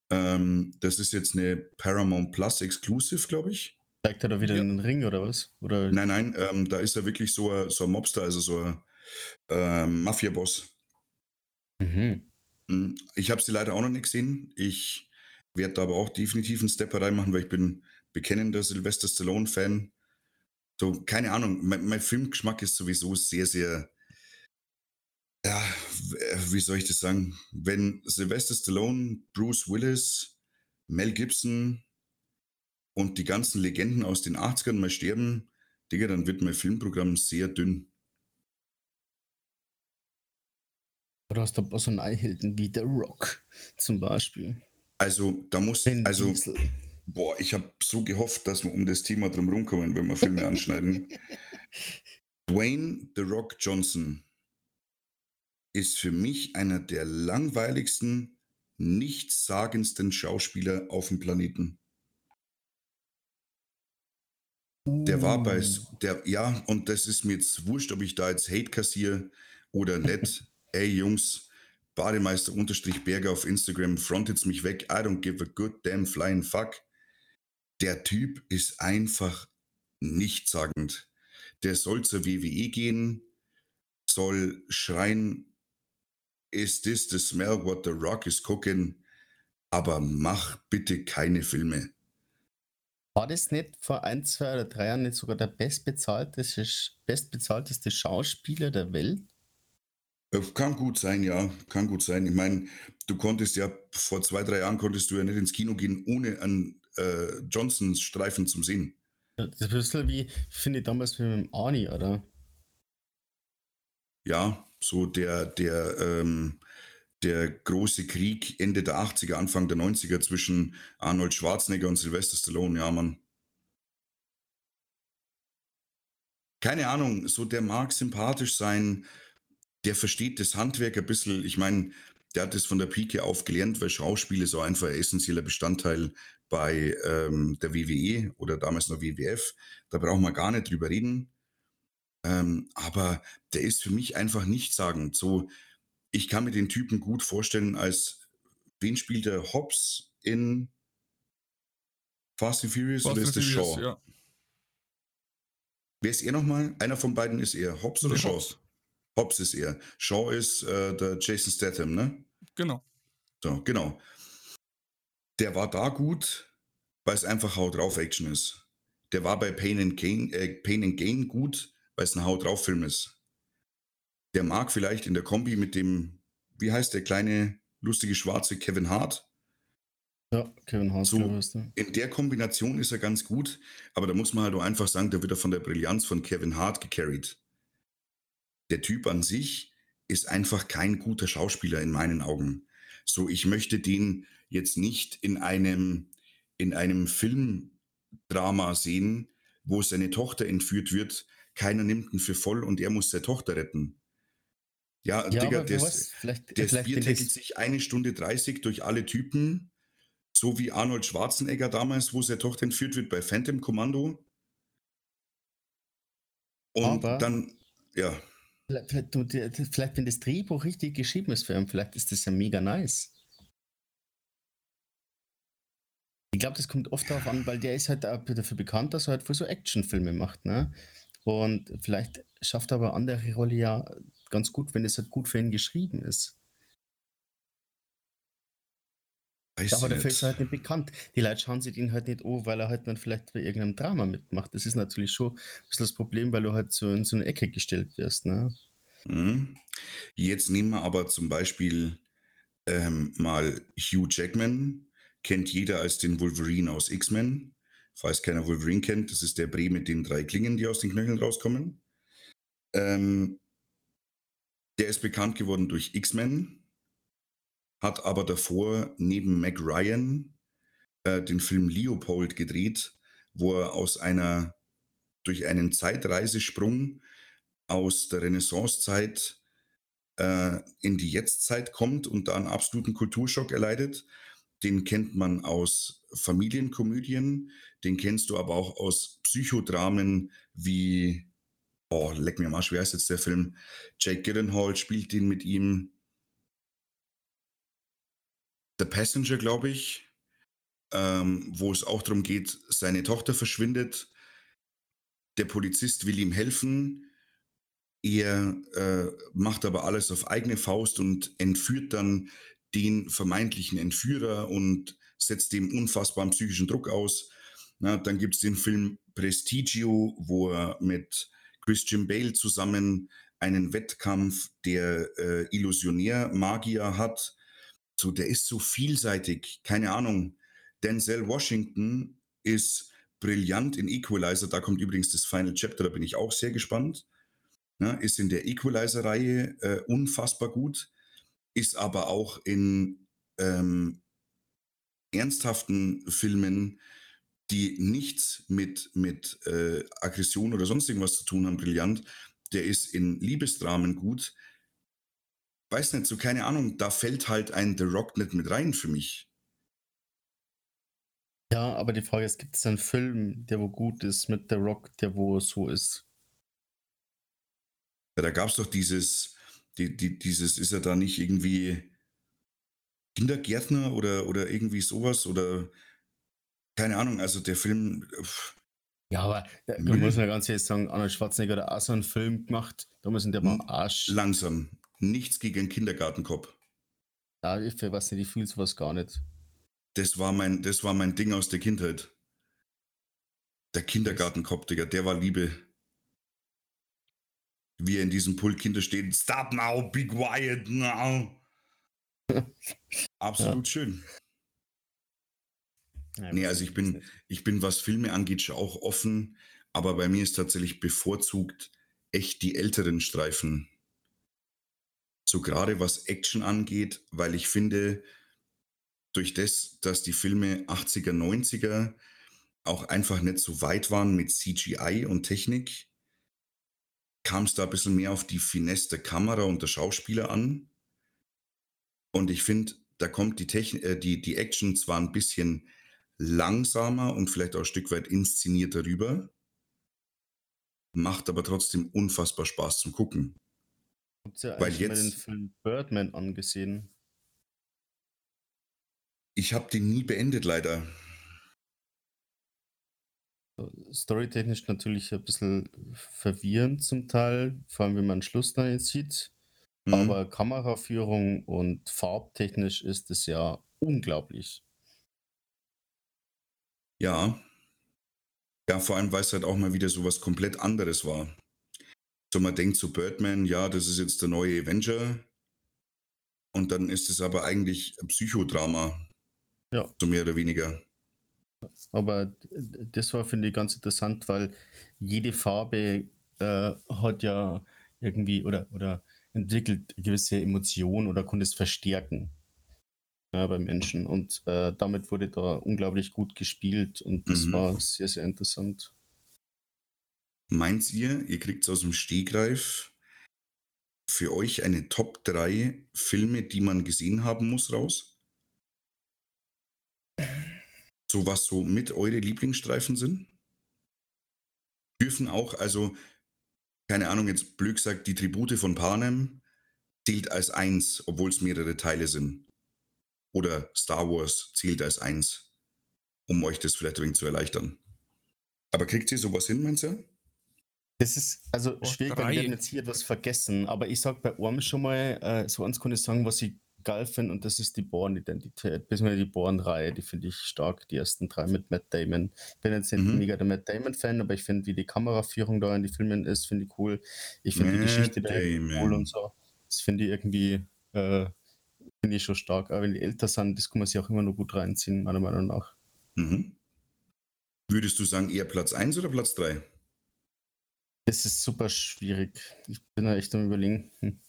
Ähm, das ist jetzt eine Paramount Plus Exclusive, glaube ich. Zeigt er da wieder ja. einen Ring oder was? Oder? Nein, nein, ähm, da ist er wirklich so ein, so ein Mobster, also so ein ähm, Mafia-Boss. Mhm. Hm, ich habe sie leider auch noch nicht gesehen. Ich werde da aber auch definitiv einen Step reinmachen, weil ich bin bekennender Sylvester Stallone-Fan. So, keine Ahnung, mein, mein Filmgeschmack ist sowieso sehr, sehr ja, wie soll ich das sagen? Wenn Sylvester Stallone, Bruce Willis, Mel Gibson und die ganzen Legenden aus den 80ern mal sterben, Digga, dann wird mein Filmprogramm sehr dünn. Oder hast du so Neuhelden wie The Rock zum Beispiel? Also, da muss, also, boah, ich habe so gehofft, dass wir um das Thema drum rumkommen, wenn wir Filme anschneiden. [LAUGHS] Dwayne The Rock Johnson ist für mich einer der langweiligsten, nichtssagendsten Schauspieler auf dem Planeten. Der war bei, uh. der, ja, und das ist mir jetzt wurscht, ob ich da jetzt Hate kassiere oder nicht. [LAUGHS] Ey, Jungs, Bademeister unterstrich Berger auf Instagram, frontet's mich weg. I don't give a good damn flying fuck. Der Typ ist einfach nichtssagend. Der soll zur WWE gehen, soll schreien, is this the smell what the rock is cooking? Aber mach bitte keine Filme. War das nicht vor ein, zwei oder drei Jahren nicht sogar der bestbezahlteste, bestbezahlteste Schauspieler der Welt? Äh, kann gut sein, ja, kann gut sein. Ich meine, du konntest ja vor zwei, drei Jahren konntest du ja nicht ins Kino gehen, ohne einen äh, Johnsons-Streifen zu sehen. Das ist ein bisschen wie, finde ich, damals mit dem Arnie, oder? Ja, so der, der, ähm, der große Krieg Ende der 80er, Anfang der 90er zwischen Arnold Schwarzenegger und Sylvester Stallone, ja, Mann. Keine Ahnung, so der mag sympathisch sein, der versteht das Handwerk ein bisschen. Ich meine, der hat das von der Pike auf gelernt, weil Schauspiel ist so einfach ein essentieller Bestandteil bei ähm, der WWE oder damals noch WWF. Da brauchen wir gar nicht drüber reden. Ähm, aber der ist für mich einfach nichtssagend. So, ich kann mir den Typen gut vorstellen, als wen spielt der Hobbs in Fast and Furious Fast oder ist das Shaw? Ja. Wer ist er nochmal? Einer von beiden ist er. Hobbs oder Shaw? Hobbs ist er. Shaw ist äh, der Jason Statham, ne? Genau. So, genau. Der war da gut, weil es einfach Haut drauf Action ist. Der war bei Pain and Gain, äh, Pain and Gain gut, weil es ein Haut drauf Film ist. Der mag vielleicht in der Kombi mit dem, wie heißt der kleine lustige schwarze Kevin Hart? Ja, Kevin Hart. So, in der Kombination ist er ganz gut, aber da muss man halt auch einfach sagen, da wird er von der Brillanz von Kevin Hart gecarried der Typ an sich ist einfach kein guter Schauspieler in meinen Augen. So, ich möchte den jetzt nicht in einem, in einem Filmdrama sehen, wo seine Tochter entführt wird, keiner nimmt ihn für voll und er muss seine Tochter retten. Ja, ja Digga, der, was, vielleicht, der vielleicht tackelt sich eine Stunde 30 durch alle Typen, so wie Arnold Schwarzenegger damals, wo seine Tochter entführt wird bei Phantom Commando. Und aber, dann, ja. Vielleicht, vielleicht, wenn das Drehbuch richtig geschrieben ist für ihn, vielleicht ist das ja mega nice. Ich glaube, das kommt oft darauf an, weil der ist halt dafür bekannt, dass er halt für so Actionfilme macht, ne? Und vielleicht schafft er aber andere Rolle ja ganz gut, wenn es halt gut für ihn geschrieben ist. Weiß aber dafür ist er halt nicht bekannt. Die Leute schauen sich ihn halt nicht an, weil er halt dann vielleicht bei irgendeinem Drama mitmacht. Das ist natürlich schon ein bisschen das Problem, weil du halt so in so eine Ecke gestellt wirst. Ne? Mhm. Jetzt nehmen wir aber zum Beispiel ähm, mal Hugh Jackman. Kennt jeder als den Wolverine aus X-Men. Falls keiner Wolverine kennt, das ist der Bree mit den drei Klingen, die aus den Knöcheln rauskommen. Ähm, der ist bekannt geworden durch X-Men hat aber davor neben Mac Ryan äh, den Film Leopold gedreht, wo er aus einer, durch einen Zeitreisesprung aus der Renaissancezeit äh, in die Jetztzeit kommt und da einen absoluten Kulturschock erleidet. Den kennt man aus Familienkomödien, den kennst du aber auch aus Psychodramen wie, oh, leck mir mal, wie heißt jetzt der Film? Jake Gyllenhaal spielt den mit ihm. The Passenger, glaube ich, ähm, wo es auch darum geht, seine Tochter verschwindet. Der Polizist will ihm helfen. Er äh, macht aber alles auf eigene Faust und entführt dann den vermeintlichen Entführer und setzt dem unfassbaren psychischen Druck aus. Na, dann gibt es den Film Prestigio, wo er mit Christian Bale zusammen einen Wettkampf der äh, Illusionär-Magier hat so, der ist so vielseitig, keine Ahnung. Denzel Washington ist brillant in Equalizer, da kommt übrigens das Final Chapter, da bin ich auch sehr gespannt. Ja, ist in der Equalizer-Reihe äh, unfassbar gut, ist aber auch in ähm, ernsthaften Filmen, die nichts mit, mit äh, Aggression oder sonst irgendwas zu tun haben, brillant. Der ist in Liebesdramen gut, weiß nicht, so keine Ahnung, da fällt halt ein The Rock nicht mit rein für mich. Ja, aber die Frage ist, gibt es einen Film, der wo gut ist mit The Rock, der wo so ist? Ja, da gab es doch dieses, die, die, dieses, ist er da nicht irgendwie Kindergärtner oder, oder irgendwie sowas oder keine Ahnung, also der Film. Pff. Ja, aber da muss man ganz ehrlich sagen, Arnold Schwarzenegger hat auch so einen Film gemacht, damals in der war Arsch. Langsam, nichts gegen Kindergartenkopf. Ja, ich weiß nicht, ich fühle sowas gar nicht. Das war mein, das war mein Ding aus der Kindheit. Der Kindergartenkopf, Digga, der war Liebe. Wie er in diesem Pult Kinder steht, stop now, be quiet now. [LAUGHS] Absolut ja. schön. Ja, nee, also ich bin, ich bin, was Filme angeht, schon auch offen, aber bei mir ist tatsächlich bevorzugt echt die älteren Streifen so gerade was Action angeht, weil ich finde, durch das, dass die Filme 80er, 90er auch einfach nicht so weit waren mit CGI und Technik, kam es da ein bisschen mehr auf die Finesse der Kamera und der Schauspieler an. Und ich finde, da kommt die, Techn äh, die, die Action zwar ein bisschen langsamer und vielleicht auch ein Stück weit inszenierter rüber, macht aber trotzdem unfassbar Spaß zum Gucken. Habt ihr Weil jetzt, mal den Film Birdman angesehen? Ich habe den nie beendet, leider. Storytechnisch natürlich ein bisschen verwirrend zum Teil, vor allem wenn man Schluss da jetzt sieht. Mhm. Aber Kameraführung und farbtechnisch ist es ja unglaublich. Ja. Ja, vor allem, weil es halt auch mal wieder so was komplett anderes war. So, man denkt zu so Birdman, ja, das ist jetzt der neue Avenger. Und dann ist es aber eigentlich ein Psychodrama. Ja. So mehr oder weniger. Aber das war, finde ich, ganz interessant, weil jede Farbe äh, hat ja irgendwie oder, oder entwickelt gewisse Emotionen oder konnte es verstärken ja, beim Menschen. Und äh, damit wurde da unglaublich gut gespielt und das mhm. war sehr, sehr interessant. Meint ihr, ihr kriegt es aus dem Stegreif für euch eine Top 3 Filme, die man gesehen haben muss, raus? So was so mit eure Lieblingsstreifen sind? Dürfen auch, also, keine Ahnung, jetzt blöd gesagt, die Tribute von Panem zählt als eins, obwohl es mehrere Teile sind. Oder Star Wars zählt als eins, um euch das vielleicht ein wenig zu erleichtern. Aber kriegt ihr sowas hin, meinst du? Das ist also oh, schwierig, weil wir jetzt hier etwas vergessen. Aber ich sag bei Orm schon mal, äh, so eins kann ich sagen, was ich geil finde, und das ist die Born-Identität, beziehungsweise die Born-Reihe, die finde ich stark, die ersten drei mit Matt Damon. Ich bin jetzt nicht mhm. mega der Matt Damon-Fan, aber ich finde, wie die Kameraführung da in die Filmen ist, finde ich cool. Ich finde die Geschichte da cool und so. Das finde ich irgendwie, äh, finde ich schon stark. Aber wenn die älter sind, das kann man sich auch immer noch gut reinziehen, meiner Meinung nach. Mhm. Würdest du sagen, eher Platz 1 oder Platz 3? Das ist super schwierig. Ich bin da echt am überlegen. Hm.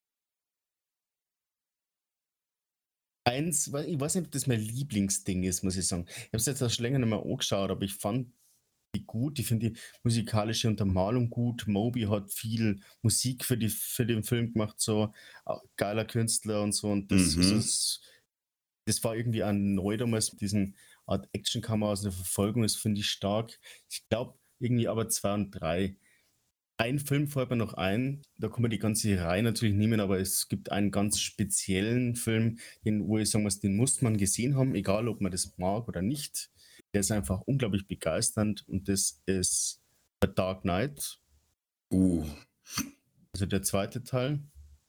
Eins, ich weiß nicht, ob das mein Lieblingsding ist, muss ich sagen. Ich habe es jetzt auch schon länger nicht mehr angeschaut, aber ich fand die gut. Ich finde die musikalische Untermalung gut. Moby hat viel Musik für, die, für den Film gemacht, so geiler Künstler und so. Und das, mhm. das, das war irgendwie ein neu damals mit diesen Art Actionkamera aus der Verfolgung. Das finde ich stark. Ich glaube, irgendwie aber zwei und drei ein Film fällt mir noch ein, da kann man die ganze Reihe natürlich nehmen, aber es gibt einen ganz speziellen Film, den, wo ich sagen muss, den muss man gesehen haben, egal ob man das mag oder nicht. Der ist einfach unglaublich begeisternd und das ist The Dark Knight. Uh. Also der zweite Teil.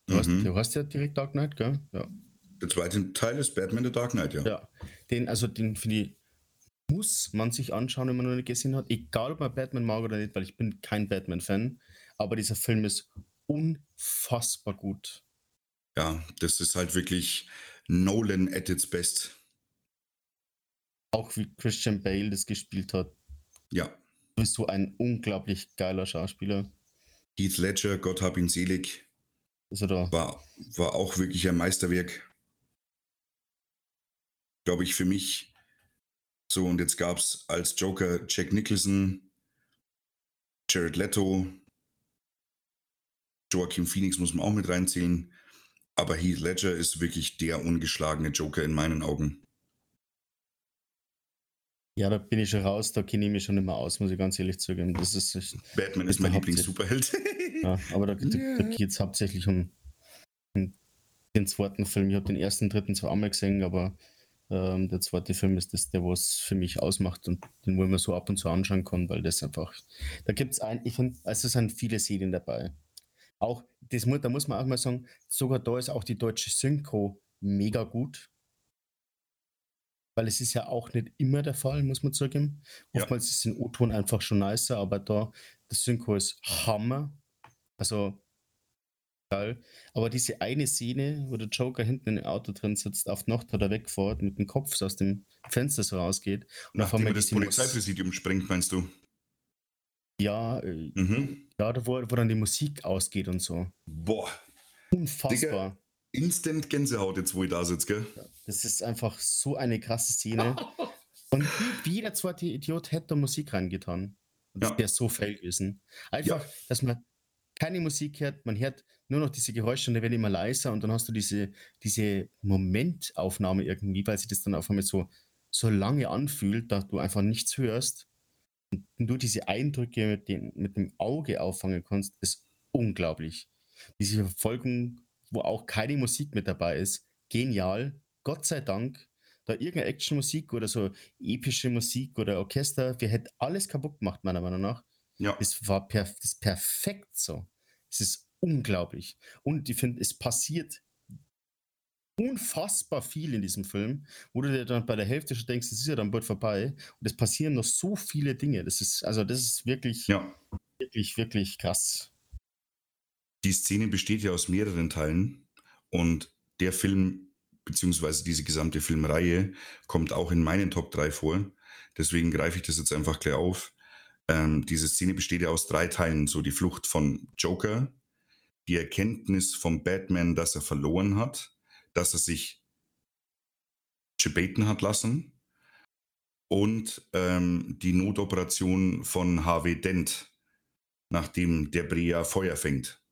Du, mhm. hast, du hast ja direkt Dark Knight, gell? Ja. Der zweite Teil ist Batman The Dark Knight, ja. Ja, den, also den finde ich muss man sich anschauen, wenn man noch nicht gesehen hat. Egal, ob man Batman mag oder nicht, weil ich bin kein Batman-Fan. Aber dieser Film ist unfassbar gut. Ja, das ist halt wirklich Nolan at its best. Auch wie Christian Bale das gespielt hat. Ja. Du bist so ein unglaublich geiler Schauspieler. Heath Ledger, Gott hab ihn selig. Ist er da? War, war auch wirklich ein Meisterwerk. Glaube ich, für mich so, und jetzt gab es als Joker Jack Nicholson, Jared Leto, Joaquin Phoenix muss man auch mit reinzählen. Aber Heath Ledger ist wirklich der ungeschlagene Joker in meinen Augen. Ja, da bin ich schon raus, da kenne ich mich schon immer aus, muss ich ganz ehrlich zugeben. Das ist, ich, Batman ist mein Lieblings-Superheld. [LAUGHS] ja, aber da, da, da geht es hauptsächlich um, um, den zweiten Film. Ich habe den ersten, dritten zwar einmal gesehen, aber ähm, der zweite Film ist das, der was für mich ausmacht und den wo man so ab und zu anschauen kann, weil das einfach, da gibt es ein, ich finde, also es sind viele Serien dabei. Auch, das, da muss man auch mal sagen, sogar da ist auch die deutsche Synchro mega gut. Weil es ist ja auch nicht immer der Fall, muss man zugeben. Ja. Oftmals ist ein O-Ton einfach schon nicer, aber da, das Synchro ist Hammer. Also. Aber diese eine Szene, wo der Joker hinten in dem Auto drin sitzt, auf Nacht oder wegfährt, mit dem Kopf so aus dem Fenster so rausgeht. Und Nachdem er das Polizeipräsidium springt, meinst du? Ja, äh, mhm. ja wo, wo dann die Musik ausgeht und so. Boah. Unfassbar. Digga, instant Gänsehaut jetzt, wo ich da sitze, gell? Das ist einfach so eine krasse Szene. und wie jeder zweite Idiot hätte da Musik reingetan. Und ja. der so fail gewesen. Einfach, ja. dass man keine Musik hört, man hört nur noch diese Geräusche und die werden immer leiser und dann hast du diese, diese Momentaufnahme irgendwie, weil sich das dann auf einmal so, so lange anfühlt, dass du einfach nichts hörst und du diese Eindrücke mit, den, mit dem Auge auffangen kannst, ist unglaublich. Diese Verfolgung, wo auch keine Musik mit dabei ist, genial. Gott sei Dank, da irgendeine Actionmusik oder so epische Musik oder Orchester, wir hätten alles kaputt gemacht, meiner Meinung nach. Ja. Es war perf das ist perfekt so. Es ist unglaublich. Und ich finde, es passiert unfassbar viel in diesem Film, wo du dir dann bei der Hälfte schon denkst, es ist ja dann bald vorbei. Und es passieren noch so viele Dinge. Das ist, also das ist wirklich, ja. wirklich, wirklich krass. Die Szene besteht ja aus mehreren Teilen und der Film, beziehungsweise diese gesamte Filmreihe, kommt auch in meinen Top 3 vor. Deswegen greife ich das jetzt einfach gleich auf. Ähm, diese Szene besteht ja aus drei Teilen. So die Flucht von Joker, die Erkenntnis vom Batman, dass er verloren hat, dass er sich gebaten hat lassen und ähm, die Notoperation von Harvey Dent, nachdem der Brea Feuer fängt.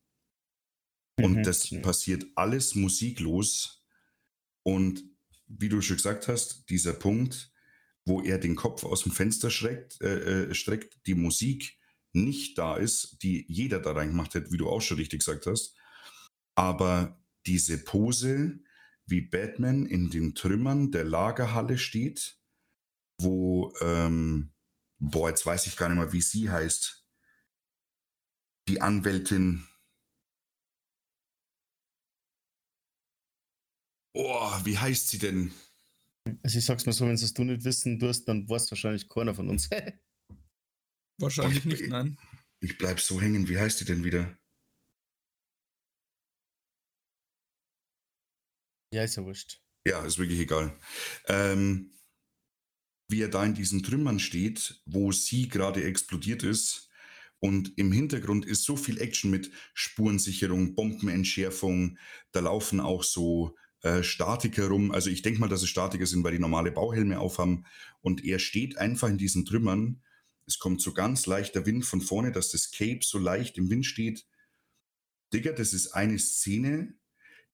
Und mhm. das passiert alles musiklos. Und wie du schon gesagt hast, dieser Punkt, wo er den Kopf aus dem Fenster schreckt, äh, äh, streckt, die Musik nicht da ist, die jeder da reingemacht hat, wie du auch schon richtig gesagt hast. Aber diese Pose, wie Batman in den Trümmern der Lagerhalle steht, wo, ähm, boah, jetzt weiß ich gar nicht mehr, wie sie heißt. Die Anwältin. Oh, wie heißt sie denn? Also ich sag's mal so, wenn es du nicht wissen wirst, dann weißt wahrscheinlich keiner von uns. [LAUGHS] wahrscheinlich nicht, nein. Ich bleib so hängen. Wie heißt die denn wieder? Ja, ist ja wurscht. Ja, ist wirklich egal. Ähm, wie er da in diesen Trümmern steht, wo sie gerade explodiert ist. Und im Hintergrund ist so viel Action mit Spurensicherung, Bombenentschärfung. Da laufen auch so äh, Statiker rum. Also ich denke mal, dass es Statiker sind, weil die normale Bauhelme aufhaben. Und er steht einfach in diesen Trümmern. Es kommt so ganz leichter Wind von vorne, dass das Cape so leicht im Wind steht. Digga, das ist eine Szene,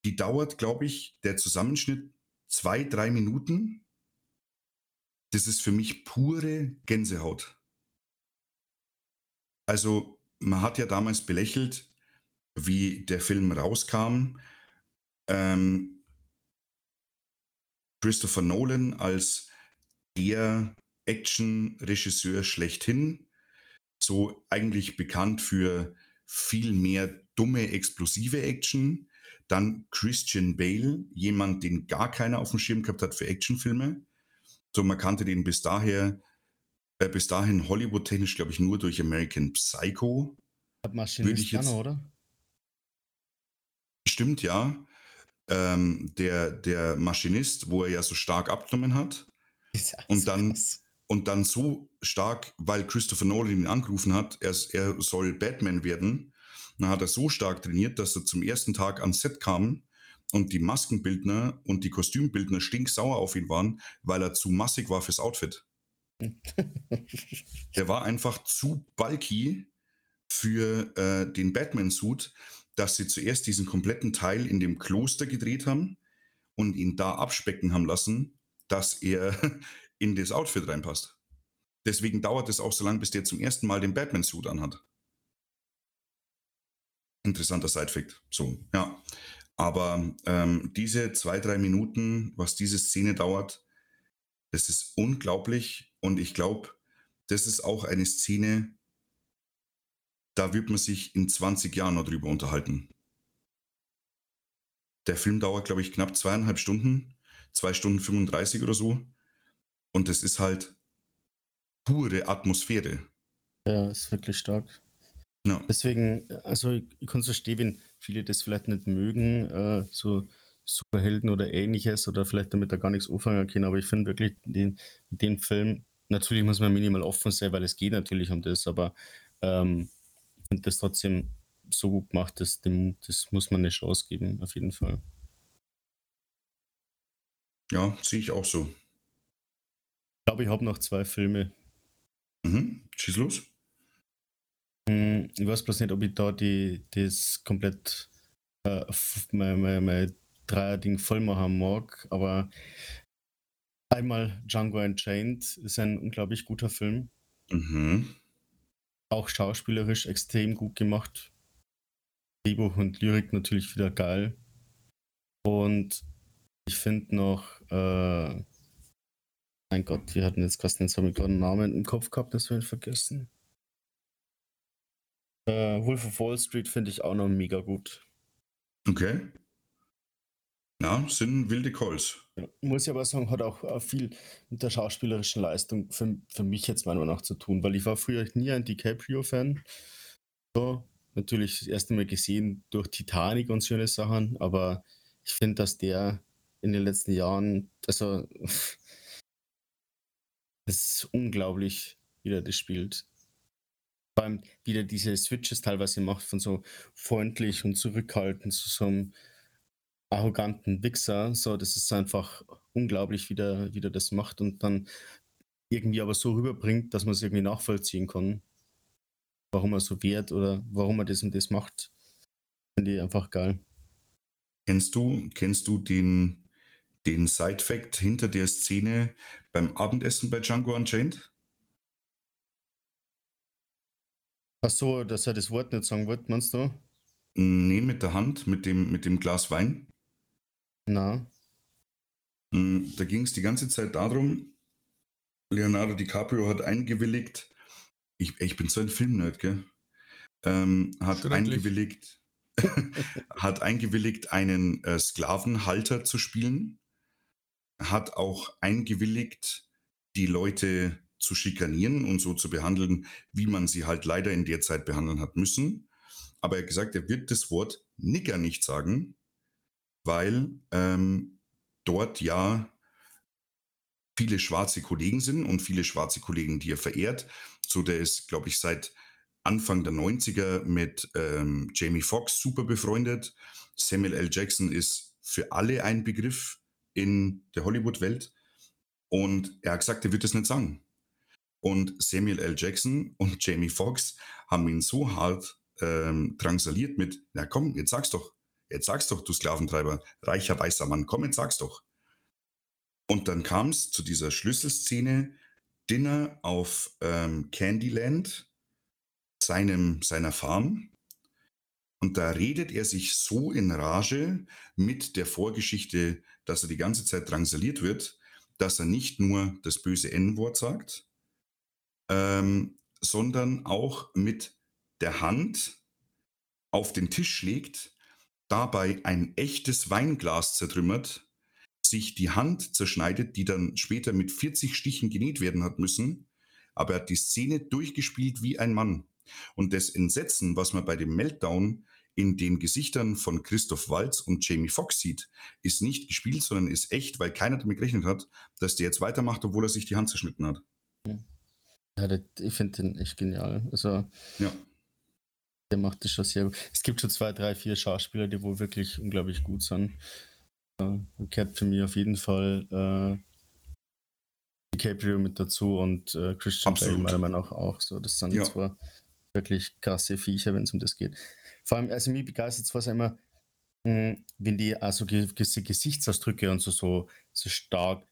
die dauert, glaube ich, der Zusammenschnitt zwei, drei Minuten. Das ist für mich pure Gänsehaut. Also man hat ja damals belächelt, wie der Film rauskam. Ähm, Christopher Nolan als der Action-Regisseur schlechthin, so eigentlich bekannt für viel mehr dumme, explosive Action. Dann Christian Bale, jemand, den gar keiner auf dem Schirm gehabt hat für Actionfilme. So, man kannte den bis daher, äh, bis dahin Hollywood-technisch, glaube ich, nur durch American Psycho. Würde ich jetzt, oder? Stimmt, ja ähm, der, der Maschinist, wo er ja so stark abgenommen hat. [LAUGHS] Und dann, und dann so stark, weil Christopher Nolan ihn angerufen hat, er, er soll Batman werden. Dann hat er so stark trainiert, dass er zum ersten Tag ans Set kam und die Maskenbildner und die Kostümbildner stinksauer auf ihn waren, weil er zu massig war fürs Outfit. [LAUGHS] er war einfach zu bulky für äh, den Batman-Suit dass sie zuerst diesen kompletten Teil in dem Kloster gedreht haben und ihn da abspecken haben lassen, dass er [LAUGHS] in das Outfit reinpasst. Deswegen dauert es auch so lange, bis der zum ersten Mal den Batman-Suit anhat. Interessanter Sidefact. So, ja. Aber ähm, diese zwei, drei Minuten, was diese Szene dauert, das ist unglaublich. Und ich glaube, das ist auch eine Szene, da wird man sich in 20 Jahren noch drüber unterhalten. Der Film dauert, glaube ich, knapp zweieinhalb Stunden, zwei Stunden 35 oder so. Und es ist halt pure Atmosphäre. Ja, ist wirklich stark. Ja. Deswegen, also ich, ich kann es verstehen, wenn viele das vielleicht nicht mögen, äh, so Superhelden oder ähnliches, oder vielleicht damit da gar nichts anfangen können, aber ich finde wirklich den, den Film, natürlich muss man minimal offen sein, weil es geht natürlich um das, aber ähm, finde das trotzdem so gut gemacht, dass dem, das muss man eine Chance geben, auf jeden Fall. Ja, sehe ich auch so. Ich glaube, ich habe noch zwei Filme. Mhm, schieß los. Hm, ich weiß bloß nicht, ob ich da die, das komplett äh, mein, mein, mein Dreier-Ding voll machen mag, aber einmal Django Unchained ist ein unglaublich guter Film. Mhm. Auch schauspielerisch extrem gut gemacht. Drehbuch und Lyrik natürlich wieder geil. Und ich finde noch, äh, mein Gott, wir hatten jetzt gerade, jetzt ich einen Namen im Kopf gehabt, das habe ich vergessen. Äh, Wolf of Wall Street finde ich auch noch mega gut. Okay. Ja, sind wilde Calls. Muss ich aber sagen, hat auch viel mit der schauspielerischen Leistung für, für mich jetzt meiner Meinung nach zu tun, weil ich war früher nie ein DiCaprio-Fan. So, natürlich das erste Mal gesehen durch Titanic und so eine Sachen, aber ich finde, dass der in den letzten Jahren, also [LAUGHS] es ist unglaublich, wie der das spielt. Vor allem, wie der diese Switches teilweise macht, von so freundlich und zurückhaltend zu so einem arroganten Wichser. So, das ist einfach unglaublich, wie der, wie der das macht und dann irgendwie aber so rüberbringt, dass man es irgendwie nachvollziehen kann, warum er so wehrt oder warum er das und das macht. Finde ich einfach geil. Kennst du, kennst du den, den Side-Fact hinter der Szene beim Abendessen bei Django Unchained? Ach so, dass er das Wort nicht sagen wollte, meinst du? Nee, mit der Hand, mit dem, mit dem Glas Wein. Na. Hm, da ging es die ganze Zeit darum, Leonardo DiCaprio hat eingewilligt, ich, ich bin so ein Filmnerd, gell? Ähm, hat eingewilligt, [LAUGHS] hat eingewilligt, einen äh, Sklavenhalter zu spielen, hat auch eingewilligt, die Leute zu schikanieren und so zu behandeln, wie man sie halt leider in der Zeit behandeln hat müssen. Aber er hat gesagt, er wird das Wort Nigger nicht sagen, weil ähm, dort ja viele schwarze Kollegen sind und viele schwarze Kollegen, die er verehrt. So, der ist, glaube ich, seit Anfang der 90er mit ähm, Jamie Foxx super befreundet. Samuel L. Jackson ist für alle ein Begriff in der Hollywood-Welt. Und er hat gesagt, er wird das nicht sagen. Und Samuel L. Jackson und Jamie Foxx haben ihn so hart ähm, drangsaliert mit, na komm, jetzt sag's doch, jetzt sag's doch, du Sklaventreiber, reicher weißer Mann, komm, jetzt sag's doch. Und dann kam es zu dieser Schlüsselszene, Dinner auf ähm, Candyland, seinem, seiner Farm. Und da redet er sich so in Rage mit der Vorgeschichte, dass er die ganze Zeit drangsaliert wird, dass er nicht nur das böse N-Wort sagt, ähm, sondern auch mit der Hand auf den Tisch schlägt, dabei ein echtes Weinglas zertrümmert, sich die Hand zerschneidet, die dann später mit 40 Stichen genäht werden hat müssen, aber er hat die Szene durchgespielt wie ein Mann. Und das Entsetzen, was man bei dem Meltdown in den Gesichtern von Christoph Waltz und Jamie Foxx sieht, ist nicht gespielt, sondern ist echt, weil keiner damit gerechnet hat, dass der jetzt weitermacht, obwohl er sich die Hand zerschnitten hat. Ja, ich finde den echt genial. Also, ja. Der macht das schon sehr gut. Es gibt schon zwei, drei, vier Schauspieler, die wohl wirklich unglaublich gut sind. Äh, gehört für mich auf jeden Fall äh, DiCaprio mit dazu und äh, Christian Bale meiner Meinung nach auch. So, das sind ja. zwar wirklich krasse Viecher, wenn es um das geht. Vor allem, also mich begeistert es immer, hm, wenn die also gewisse Gesichtsausdrücke und so, so, so stark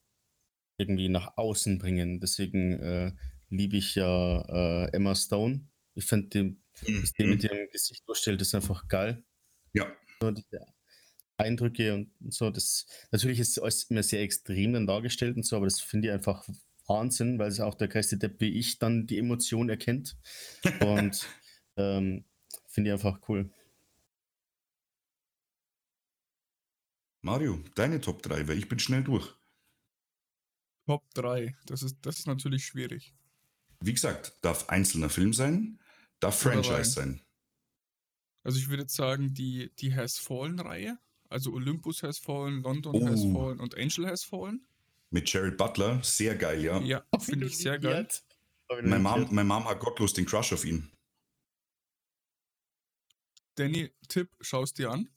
irgendwie nach außen bringen. Deswegen äh, liebe ich ja äh, Emma Stone. Ich finde, die, was die mit mhm. ihrem Gesicht durchstellt, ist einfach geil. Ja. So, diese Eindrücke und so, das natürlich ist alles immer sehr extrem dann dargestellt und so, aber das finde ich einfach Wahnsinn, weil es auch der größte Depp wie ich dann die Emotion erkennt. [LAUGHS] Und ähm, finde ich einfach cool. Mario, deine Top 3, weil ich bin schnell durch. Top 3, das ist, das ist natürlich schwierig. Wie gesagt, darf einzelner Film sein, darf Franchise sein. Also ich würde sagen, die, die Has Fallen-Reihe, also Olympus Has Fallen, London oh. Has Fallen und Angel Has Fallen. Mit Jared Butler, sehr geil, ja. Ja, finde ich sehr geil. Meine Mom, meine Mom hat gottlos den Crush auf ihn. Danny, Tipp, schaust dir an.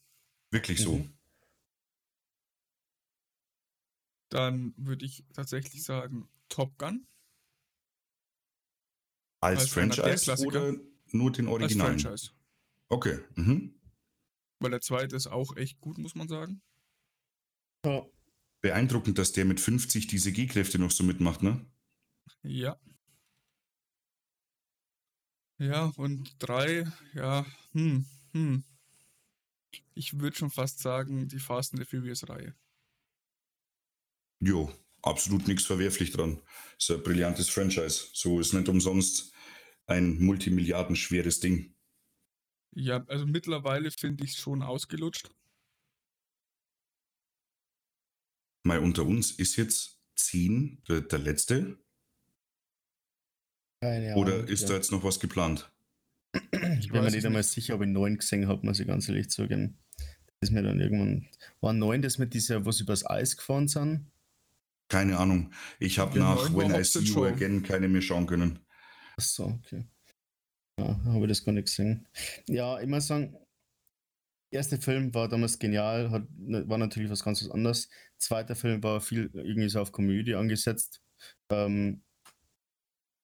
Wirklich so. Mhm. Dann würde ich tatsächlich sagen Top Gun. Als, als Franchise oder nur den Originalen? Als Franchise. Okay. Mhm. Weil der zweite ist auch echt gut, muss man sagen. Ja. Beeindruckend, dass der mit 50 diese G-Kräfte noch so mitmacht, ne? Ja. Ja, und drei, ja, hm, hm. Ich würde schon fast sagen, die Fast and the Furious-Reihe. Jo, absolut nichts verwerflich dran. Ist ein brillantes Franchise. So ist nicht umsonst ein multimilliardenschweres Ding. Ja, also mittlerweile finde ich es schon ausgelutscht. Mal unter uns ist jetzt 10 der, der letzte. Keine Oder ist ja. da jetzt noch was geplant? Ich bin mir nicht einmal sicher, ob ich 9 gesehen habe, muss ich ganz ehrlich zugeben. Das ist mir dann irgendwann. War 9 das mit dieser, was übers Eis gefahren sind? Keine Ahnung. Ich habe nach When I See You Again keine mehr schauen können. Achso, okay. Ja, habe ich das gar nicht gesehen. Ja, ich muss sagen, der erste Film war damals genial, hat, ne, war natürlich was ganz anderes. Zweiter Film war viel irgendwie so auf Komödie angesetzt. Ähm,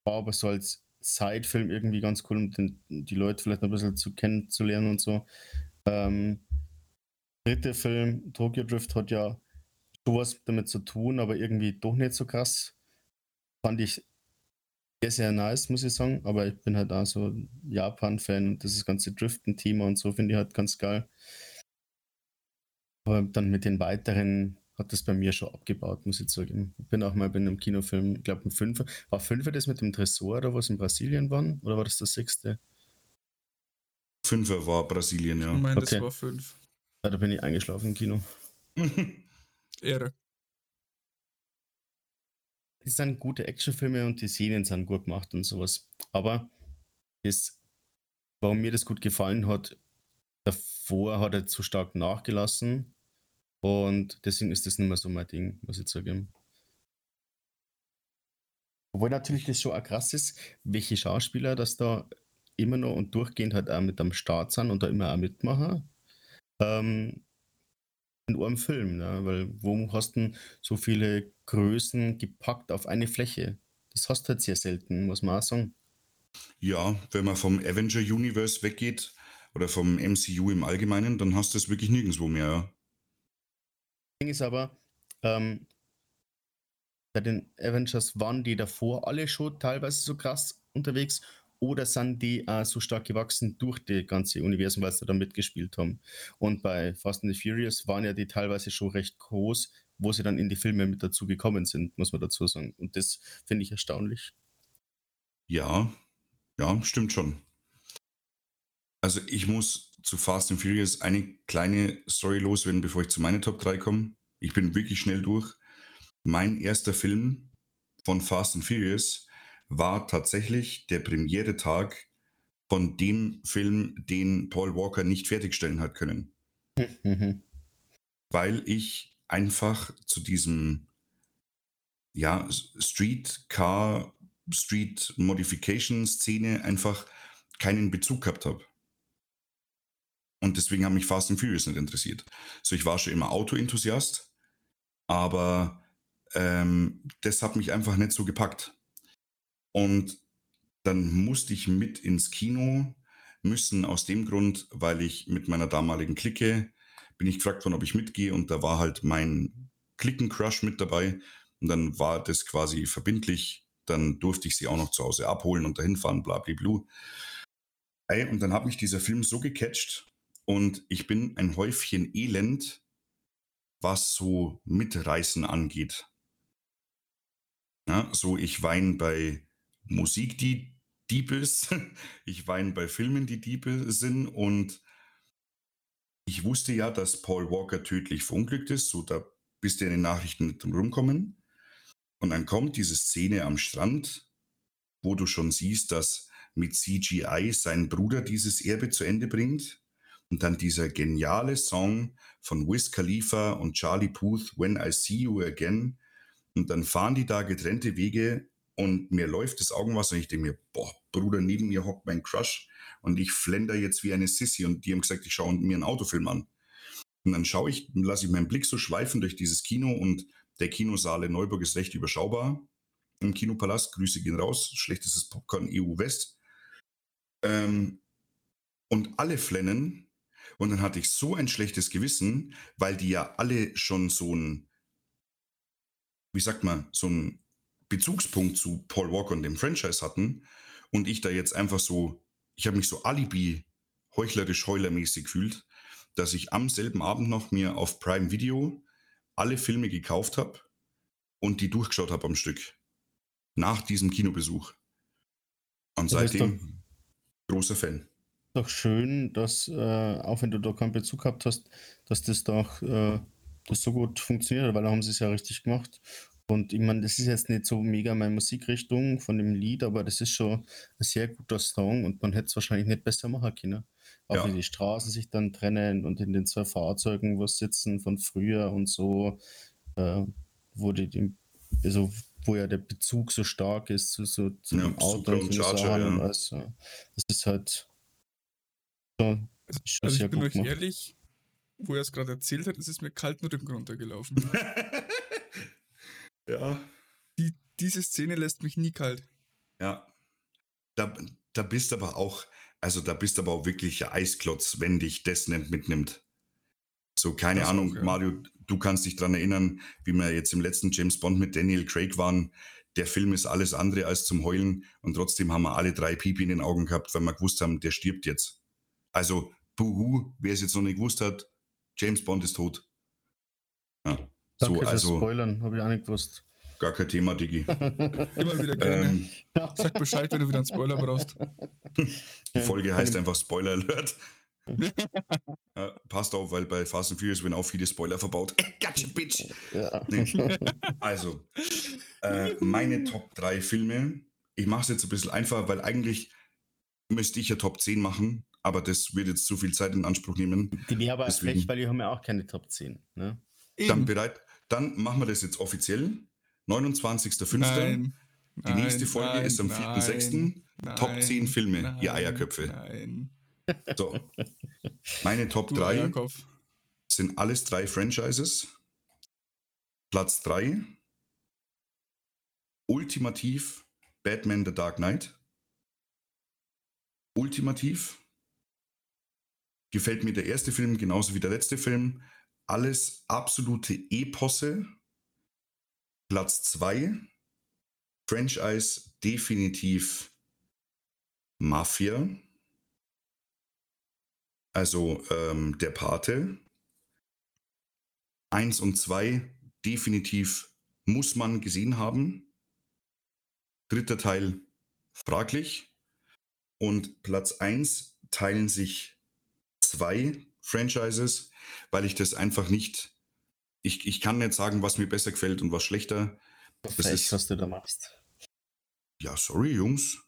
war aber so als Side-Film irgendwie ganz cool, um den, die Leute vielleicht ein bisschen zu kennenzulernen und so. Ähm, dritter Film, Tokyo Drift, hat ja sowas damit zu tun, aber irgendwie doch nicht so krass. Fand ich sehr, sehr nice, muss ich sagen. Aber ich bin halt auch so Japan-Fan und das ganze Driften-Thema und so finde ich halt ganz geil. Aber dann mit den weiteren hat das bei mir schon abgebaut, muss ich sagen. Ich bin auch mal bei einem Kinofilm, ich glaube ein Fünfer. War Fünfer das mit dem Tresor oder was in Brasilien war? Oder war das der sechste? Fünfer war Brasilien, ja. Ich meine, okay. das war fünf. Ja, da bin ich eingeschlafen im Kino. [LAUGHS] [LAUGHS] Ehre. Es sind gute Actionfilme und die Szenen sind gut gemacht und sowas. Aber das, warum mir das gut gefallen hat, davor hat er zu stark nachgelassen und deswegen ist das nicht mehr so mein Ding, muss ich sagen. Obwohl natürlich das schon auch krass ist, welche Schauspieler das da immer noch und durchgehend halt auch mit am Start sind und da immer auch mitmachen. Ähm, in einem Film, ne? weil wo hast du so viele Größen gepackt auf eine Fläche? Das hast du halt sehr selten, muss man auch sagen. Ja, wenn man vom Avenger Universe weggeht oder vom MCU im Allgemeinen, dann hast du es wirklich nirgendwo mehr. Ja. Ding ist aber, ähm, bei den Avengers waren die davor alle schon teilweise so krass unterwegs oder sind die äh, so stark gewachsen durch die ganze Universum, weil sie da mitgespielt haben. Und bei Fast and the Furious waren ja die teilweise schon recht groß, wo sie dann in die Filme mit dazu gekommen sind, muss man dazu sagen. Und das finde ich erstaunlich. Ja, ja, stimmt schon. Also ich muss zu Fast and Furious eine kleine Story loswerden, bevor ich zu meiner Top 3 komme. Ich bin wirklich schnell durch. Mein erster Film von Fast and Furious war tatsächlich der Premiere-Tag von dem Film, den Paul Walker nicht fertigstellen hat können. Mhm. [LAUGHS] Weil ich einfach zu diesem ja, Street Car, Street Modification Szene einfach keinen Bezug gehabt habe. Und deswegen haben mich Fast and Furious nicht interessiert. So, ich war schon immer Auto-Enthusiast, aber ähm, das hat mich einfach nicht so gepackt. Und dann musste ich mit ins Kino müssen aus dem Grund, weil ich mit meiner damaligen Clique bin ich gefragt worden, ob ich mitgehe und da war halt mein Klicken-Crush mit dabei und dann war das quasi verbindlich. Dann durfte ich sie auch noch zu Hause abholen und dahin fahren, bla, bla, bla. Und dann hat mich dieser Film so gecatcht und ich bin ein Häufchen Elend, was so Mitreißen angeht. Ja, so ich weine bei Musik, die deep ist. [LAUGHS] Ich weine bei Filmen, die deep sind. Und ich wusste ja, dass Paul Walker tödlich verunglückt ist. So, da bist du in den Nachrichten nicht drum rumkommen. Und dann kommt diese Szene am Strand, wo du schon siehst, dass mit CGI sein Bruder dieses Erbe zu Ende bringt. Und dann dieser geniale Song von Wiz Khalifa und Charlie Puth, When I See You Again. Und dann fahren die da getrennte Wege und mir läuft das Augenwasser und ich denke mir, boah, Bruder, neben mir hockt mein Crush und ich flender jetzt wie eine Sissy und die haben gesagt, ich schaue mir einen Autofilm an. Und dann schaue ich, lasse ich meinen Blick so schweifen durch dieses Kino und der Kinosaal in Neuburg ist recht überschaubar. Im Kinopalast, Grüße gehen raus, schlechtestes Popcorn EU West. Ähm, und alle flennen. Und dann hatte ich so ein schlechtes Gewissen, weil die ja alle schon so ein, wie sagt man, so ein Bezugspunkt zu Paul Walker und dem Franchise hatten. Und ich da jetzt einfach so, ich habe mich so alibi heuchlerisch heulermäßig gefühlt, dass ich am selben Abend noch mir auf Prime Video alle Filme gekauft habe und die durchgeschaut habe am Stück. Nach diesem Kinobesuch. Und seitdem großer Fan. Doch schön, dass, äh, auch wenn du da keinen Bezug gehabt hast, dass das doch äh, das so gut funktioniert, weil da haben sie es ja richtig gemacht. Und ich meine, das ist jetzt nicht so mega meine Musikrichtung von dem Lied, aber das ist schon ein sehr guter Song und man hätte es wahrscheinlich nicht besser machen können. Auch ja. wie die Straßen sich dann trennen und in den zwei Fahrzeugen, wo sitzen von früher und so, äh, wo die, also wo ja der Bezug so stark ist zu, so, zu ja, dem Auto und Charger, ja. und alles. Das ist halt so, schon also ich bin euch ehrlich, wo er es gerade erzählt hat, ist es mir kalt den Rücken runtergelaufen. [LAUGHS] ja. Die, diese Szene lässt mich nie kalt. Ja. Da, da bist aber auch, also da bist aber auch wirklich Eisklotz, wenn dich das nicht mitnimmt. So, keine das Ahnung, ja. Mario, du kannst dich daran erinnern, wie wir jetzt im letzten James Bond mit Daniel Craig waren. Der Film ist alles andere als zum Heulen und trotzdem haben wir alle drei Pipi in den Augen gehabt, weil wir gewusst haben, der stirbt jetzt. Also, buhu, wer es jetzt noch nicht gewusst hat, James Bond ist tot. Ja. Danke so, also, Spoilern, habe ich auch nicht gewusst. Gar kein Thema, Digi. [LAUGHS] Immer wieder gerne. Ähm, Sag Bescheid, wenn du wieder einen Spoiler brauchst. [LAUGHS] Die Folge heißt einfach Spoiler Alert. ja, passt auf, weil bei Fast and Furious werden auch viele Spoiler verbaut. gotcha, bitch! Ja. Nee. Also, äh, meine Top 3 Filme. Ich mache es jetzt ein bisschen einfacher, weil eigentlich müsste ich ja Top 10 machen, aber das wird jetzt zu viel Zeit in Anspruch nehmen. Die, die haben Deswegen, recht, weil die haben ja auch keine Top 10. Ne? Dann bereit, dann machen wir das jetzt offiziell. 29.05. Die nächste Folge nein, ist am 4.06. Top 10 Filme, nein, ihr Eierköpfe. Nein. So. Meine Top du 3 Eierkopf. sind alles drei Franchises. Platz 3. Ultimativ Batman The Dark Knight. Ultimativ gefällt mir der erste Film genauso wie der letzte Film. Alles absolute Eposse. Platz 2. Franchise definitiv Mafia. Also ähm, der Pate. Eins und zwei definitiv muss man gesehen haben. Dritter Teil fraglich. Und Platz eins teilen sich zwei Franchises, weil ich das einfach nicht, ich, ich kann nicht sagen, was mir besser gefällt und was schlechter. Das Frech, ist, was du da machst. Ja, sorry, Jungs.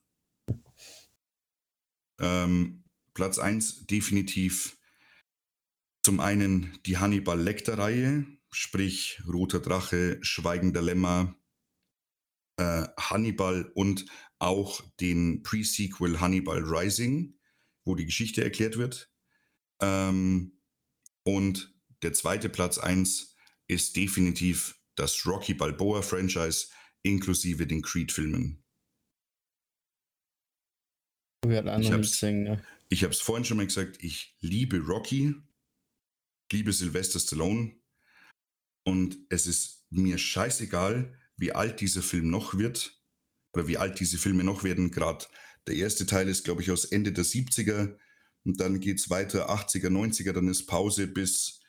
Ähm, Platz 1 definitiv zum einen die Hannibal Lecter-Reihe, sprich Roter Drache, Schweigender Lämmer, äh, Hannibal und auch den Pre-Sequel Hannibal Rising, wo die Geschichte erklärt wird. Ähm, und der zweite Platz 1 ist definitiv das Rocky Balboa Franchise inklusive den Creed-Filmen. Ich habe es vorhin schon mal gesagt, ich liebe Rocky, liebe Sylvester Stallone und es ist mir scheißegal, wie alt dieser Film noch wird oder wie alt diese Filme noch werden. Gerade der erste Teil ist, glaube ich, aus Ende der 70er und dann geht es weiter 80er, 90er, dann ist Pause bis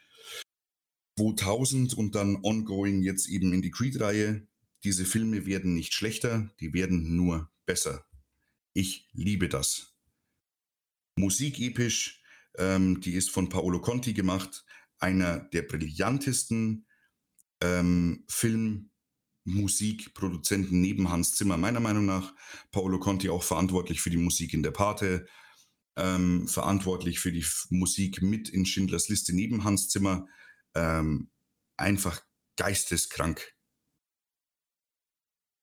2000 und dann ongoing jetzt eben in die Creed-Reihe. Diese Filme werden nicht schlechter, die werden nur besser. Ich liebe das. Musik episch, ähm, die ist von Paolo Conti gemacht, einer der brillantesten ähm, Filmmusikproduzenten neben Hans Zimmer, meiner Meinung nach. Paolo Conti auch verantwortlich für die Musik in der Pate, ähm, verantwortlich für die Musik mit in Schindlers Liste neben Hans Zimmer. Ähm, einfach geisteskrank.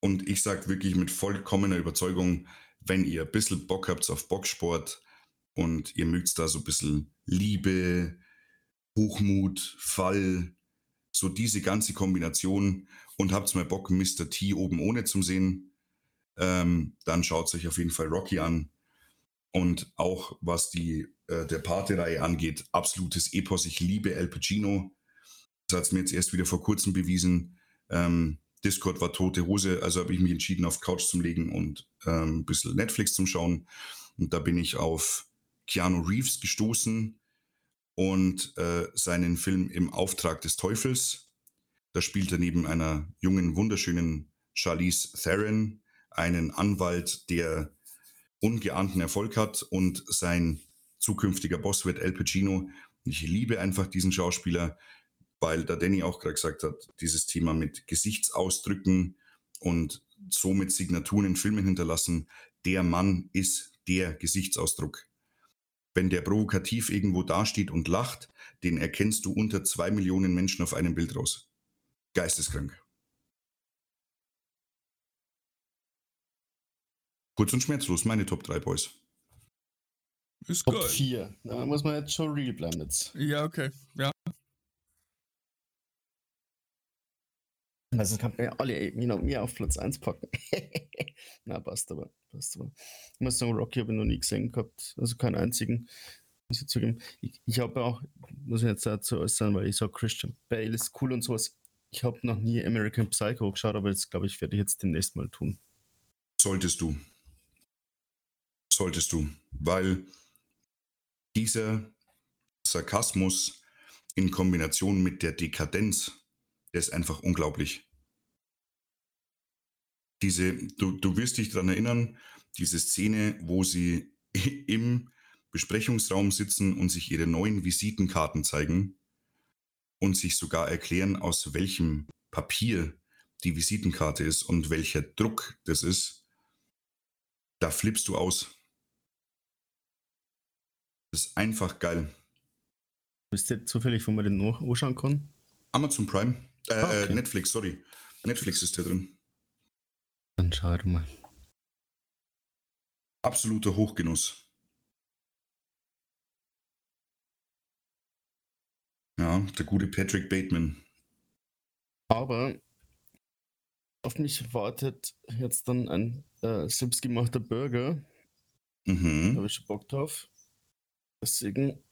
Und ich sage wirklich mit vollkommener Überzeugung, wenn ihr ein bisschen Bock habt auf Boxsport und ihr mögt da so ein bisschen Liebe, Hochmut, Fall, so diese ganze Kombination und habt mal Bock, Mr. T oben ohne zu sehen, ähm, dann schaut euch auf jeden Fall Rocky an. Und auch was die äh, der Pate-Reihe angeht, absolutes Epos. Ich liebe Al Pacino. Das hat es mir jetzt erst wieder vor kurzem bewiesen. Ähm, Discord war tote Hose, also habe ich mich entschieden, auf Couch zu legen und ähm, ein bisschen Netflix zu schauen. Und da bin ich auf Keanu Reeves gestoßen und äh, seinen Film Im Auftrag des Teufels. Da spielt er neben einer jungen, wunderschönen Charlize Theron einen Anwalt, der ungeahnten Erfolg hat und sein zukünftiger Boss wird Al Pacino. Ich liebe einfach diesen Schauspieler, weil da Danny auch gerade gesagt hat, dieses Thema mit Gesichtsausdrücken und somit Signaturen in Filmen hinterlassen, der Mann ist der Gesichtsausdruck. Wenn der provokativ irgendwo dasteht und lacht, den erkennst du unter zwei Millionen Menschen auf einem Bild raus. Geisteskrank. Kurz und schmerzlos, meine Top 3 Boys. Ist Top 4. Da muss man jetzt schon real bleiben jetzt. Ja, okay. Ja. Also kann man ja alle mir auf Platz 1 packen. [LAUGHS] Na, passt aber. Passt aber. Ich muss sagen, Rocky habe ich noch nie gesehen gehabt. Also keinen einzigen. Muss ich zugeben. Ich, ich habe auch, muss ich jetzt dazu äußern, weil ich sage, Christian Bale ist cool und sowas. Ich habe noch nie American Psycho geschaut, aber das glaube ich, werde ich jetzt demnächst mal tun. Solltest du solltest du, weil dieser Sarkasmus in Kombination mit der Dekadenz, der ist einfach unglaublich. Diese, du, du wirst dich daran erinnern, diese Szene, wo sie [LAUGHS] im Besprechungsraum sitzen und sich ihre neuen Visitenkarten zeigen und sich sogar erklären, aus welchem Papier die Visitenkarte ist und welcher Druck das ist, da flippst du aus. Das ist einfach geil. Wisst ihr zufällig, wo man den noch anschauen kann? Amazon Prime. Äh, ah, okay. Netflix, sorry. Netflix ist da drin. Dann schau mal. Absoluter Hochgenuss. Ja, der gute Patrick Bateman. Aber auf mich wartet jetzt dann ein äh, selbstgemachter Burger. Mhm. Da habe ich schon Bock drauf. Deswegen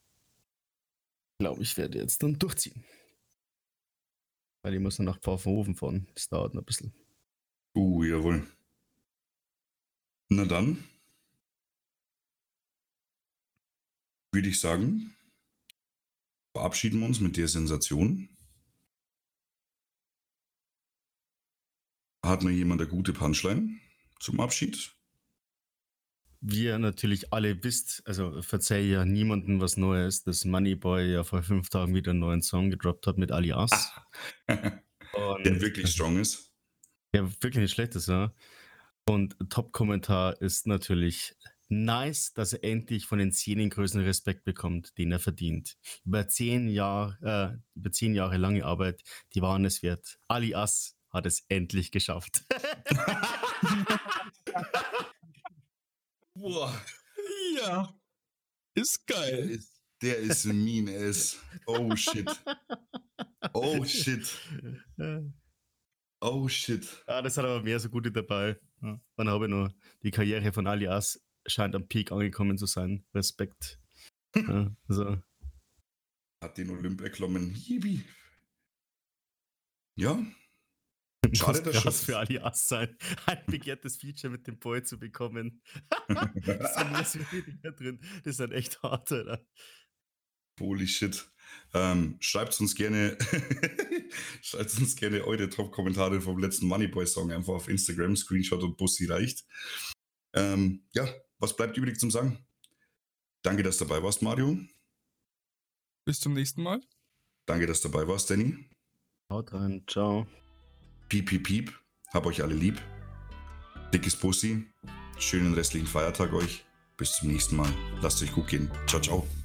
glaube ich, werde jetzt dann durchziehen. Weil ich muss nach Pfaffenhofen fahren. Das dauert noch ein bisschen. Uh, jawohl. Na dann. Würde ich sagen, verabschieden wir uns mit der Sensation. Hat mir jemand eine gute Punchline zum Abschied? Wie ihr natürlich alle wisst, also verzeih ja niemandem was Neues, dass Moneyboy ja vor fünf Tagen wieder einen neuen Song gedroppt hat mit Alias. [LAUGHS] Der wirklich strong ist. Ja, wirklich nicht schlecht ist, ja. Und Top-Kommentar ist natürlich nice, dass er endlich von den Szenen größeren Respekt bekommt, den er verdient. Über zehn Jahre, äh, über zehn Jahre lange Arbeit, die waren es wert. Alias hat es endlich geschafft. [LAUGHS] [LAUGHS] Boah. Ja. Ist geil. Der ist, der ist mean ass. Oh shit. Oh shit. Oh shit. Ah, das hat aber mehr so gute dabei. Ja. Dann habe ich noch die Karriere von Alias scheint am Peak angekommen zu sein. Respekt. ja, also. Hat den Olymp erklommen. Yibi. Ja, Schade, dass krass für Alias [LAUGHS] sein, ein begehrtes Feature mit dem Boy zu bekommen. [LAUGHS] das sind so weniger drin. Das ist dann echt hart, oder? Holy shit. Ähm, schreibt uns gerne, [LAUGHS] schreibt uns gerne eure Top-Kommentare vom letzten Moneyboy-Song einfach auf Instagram. Screenshot und Bussi reicht. Ähm, ja, was bleibt übrig zum Sagen? Danke, dass du dabei warst, Mario. Bis zum nächsten Mal. Danke, dass du dabei warst, Danny. Haut rein, ciao. Piep, piep, piep. Hab euch alle lieb. Dickes Bussi. Schönen restlichen Feiertag euch. Bis zum nächsten Mal. Lasst euch gut gehen. Ciao, ciao.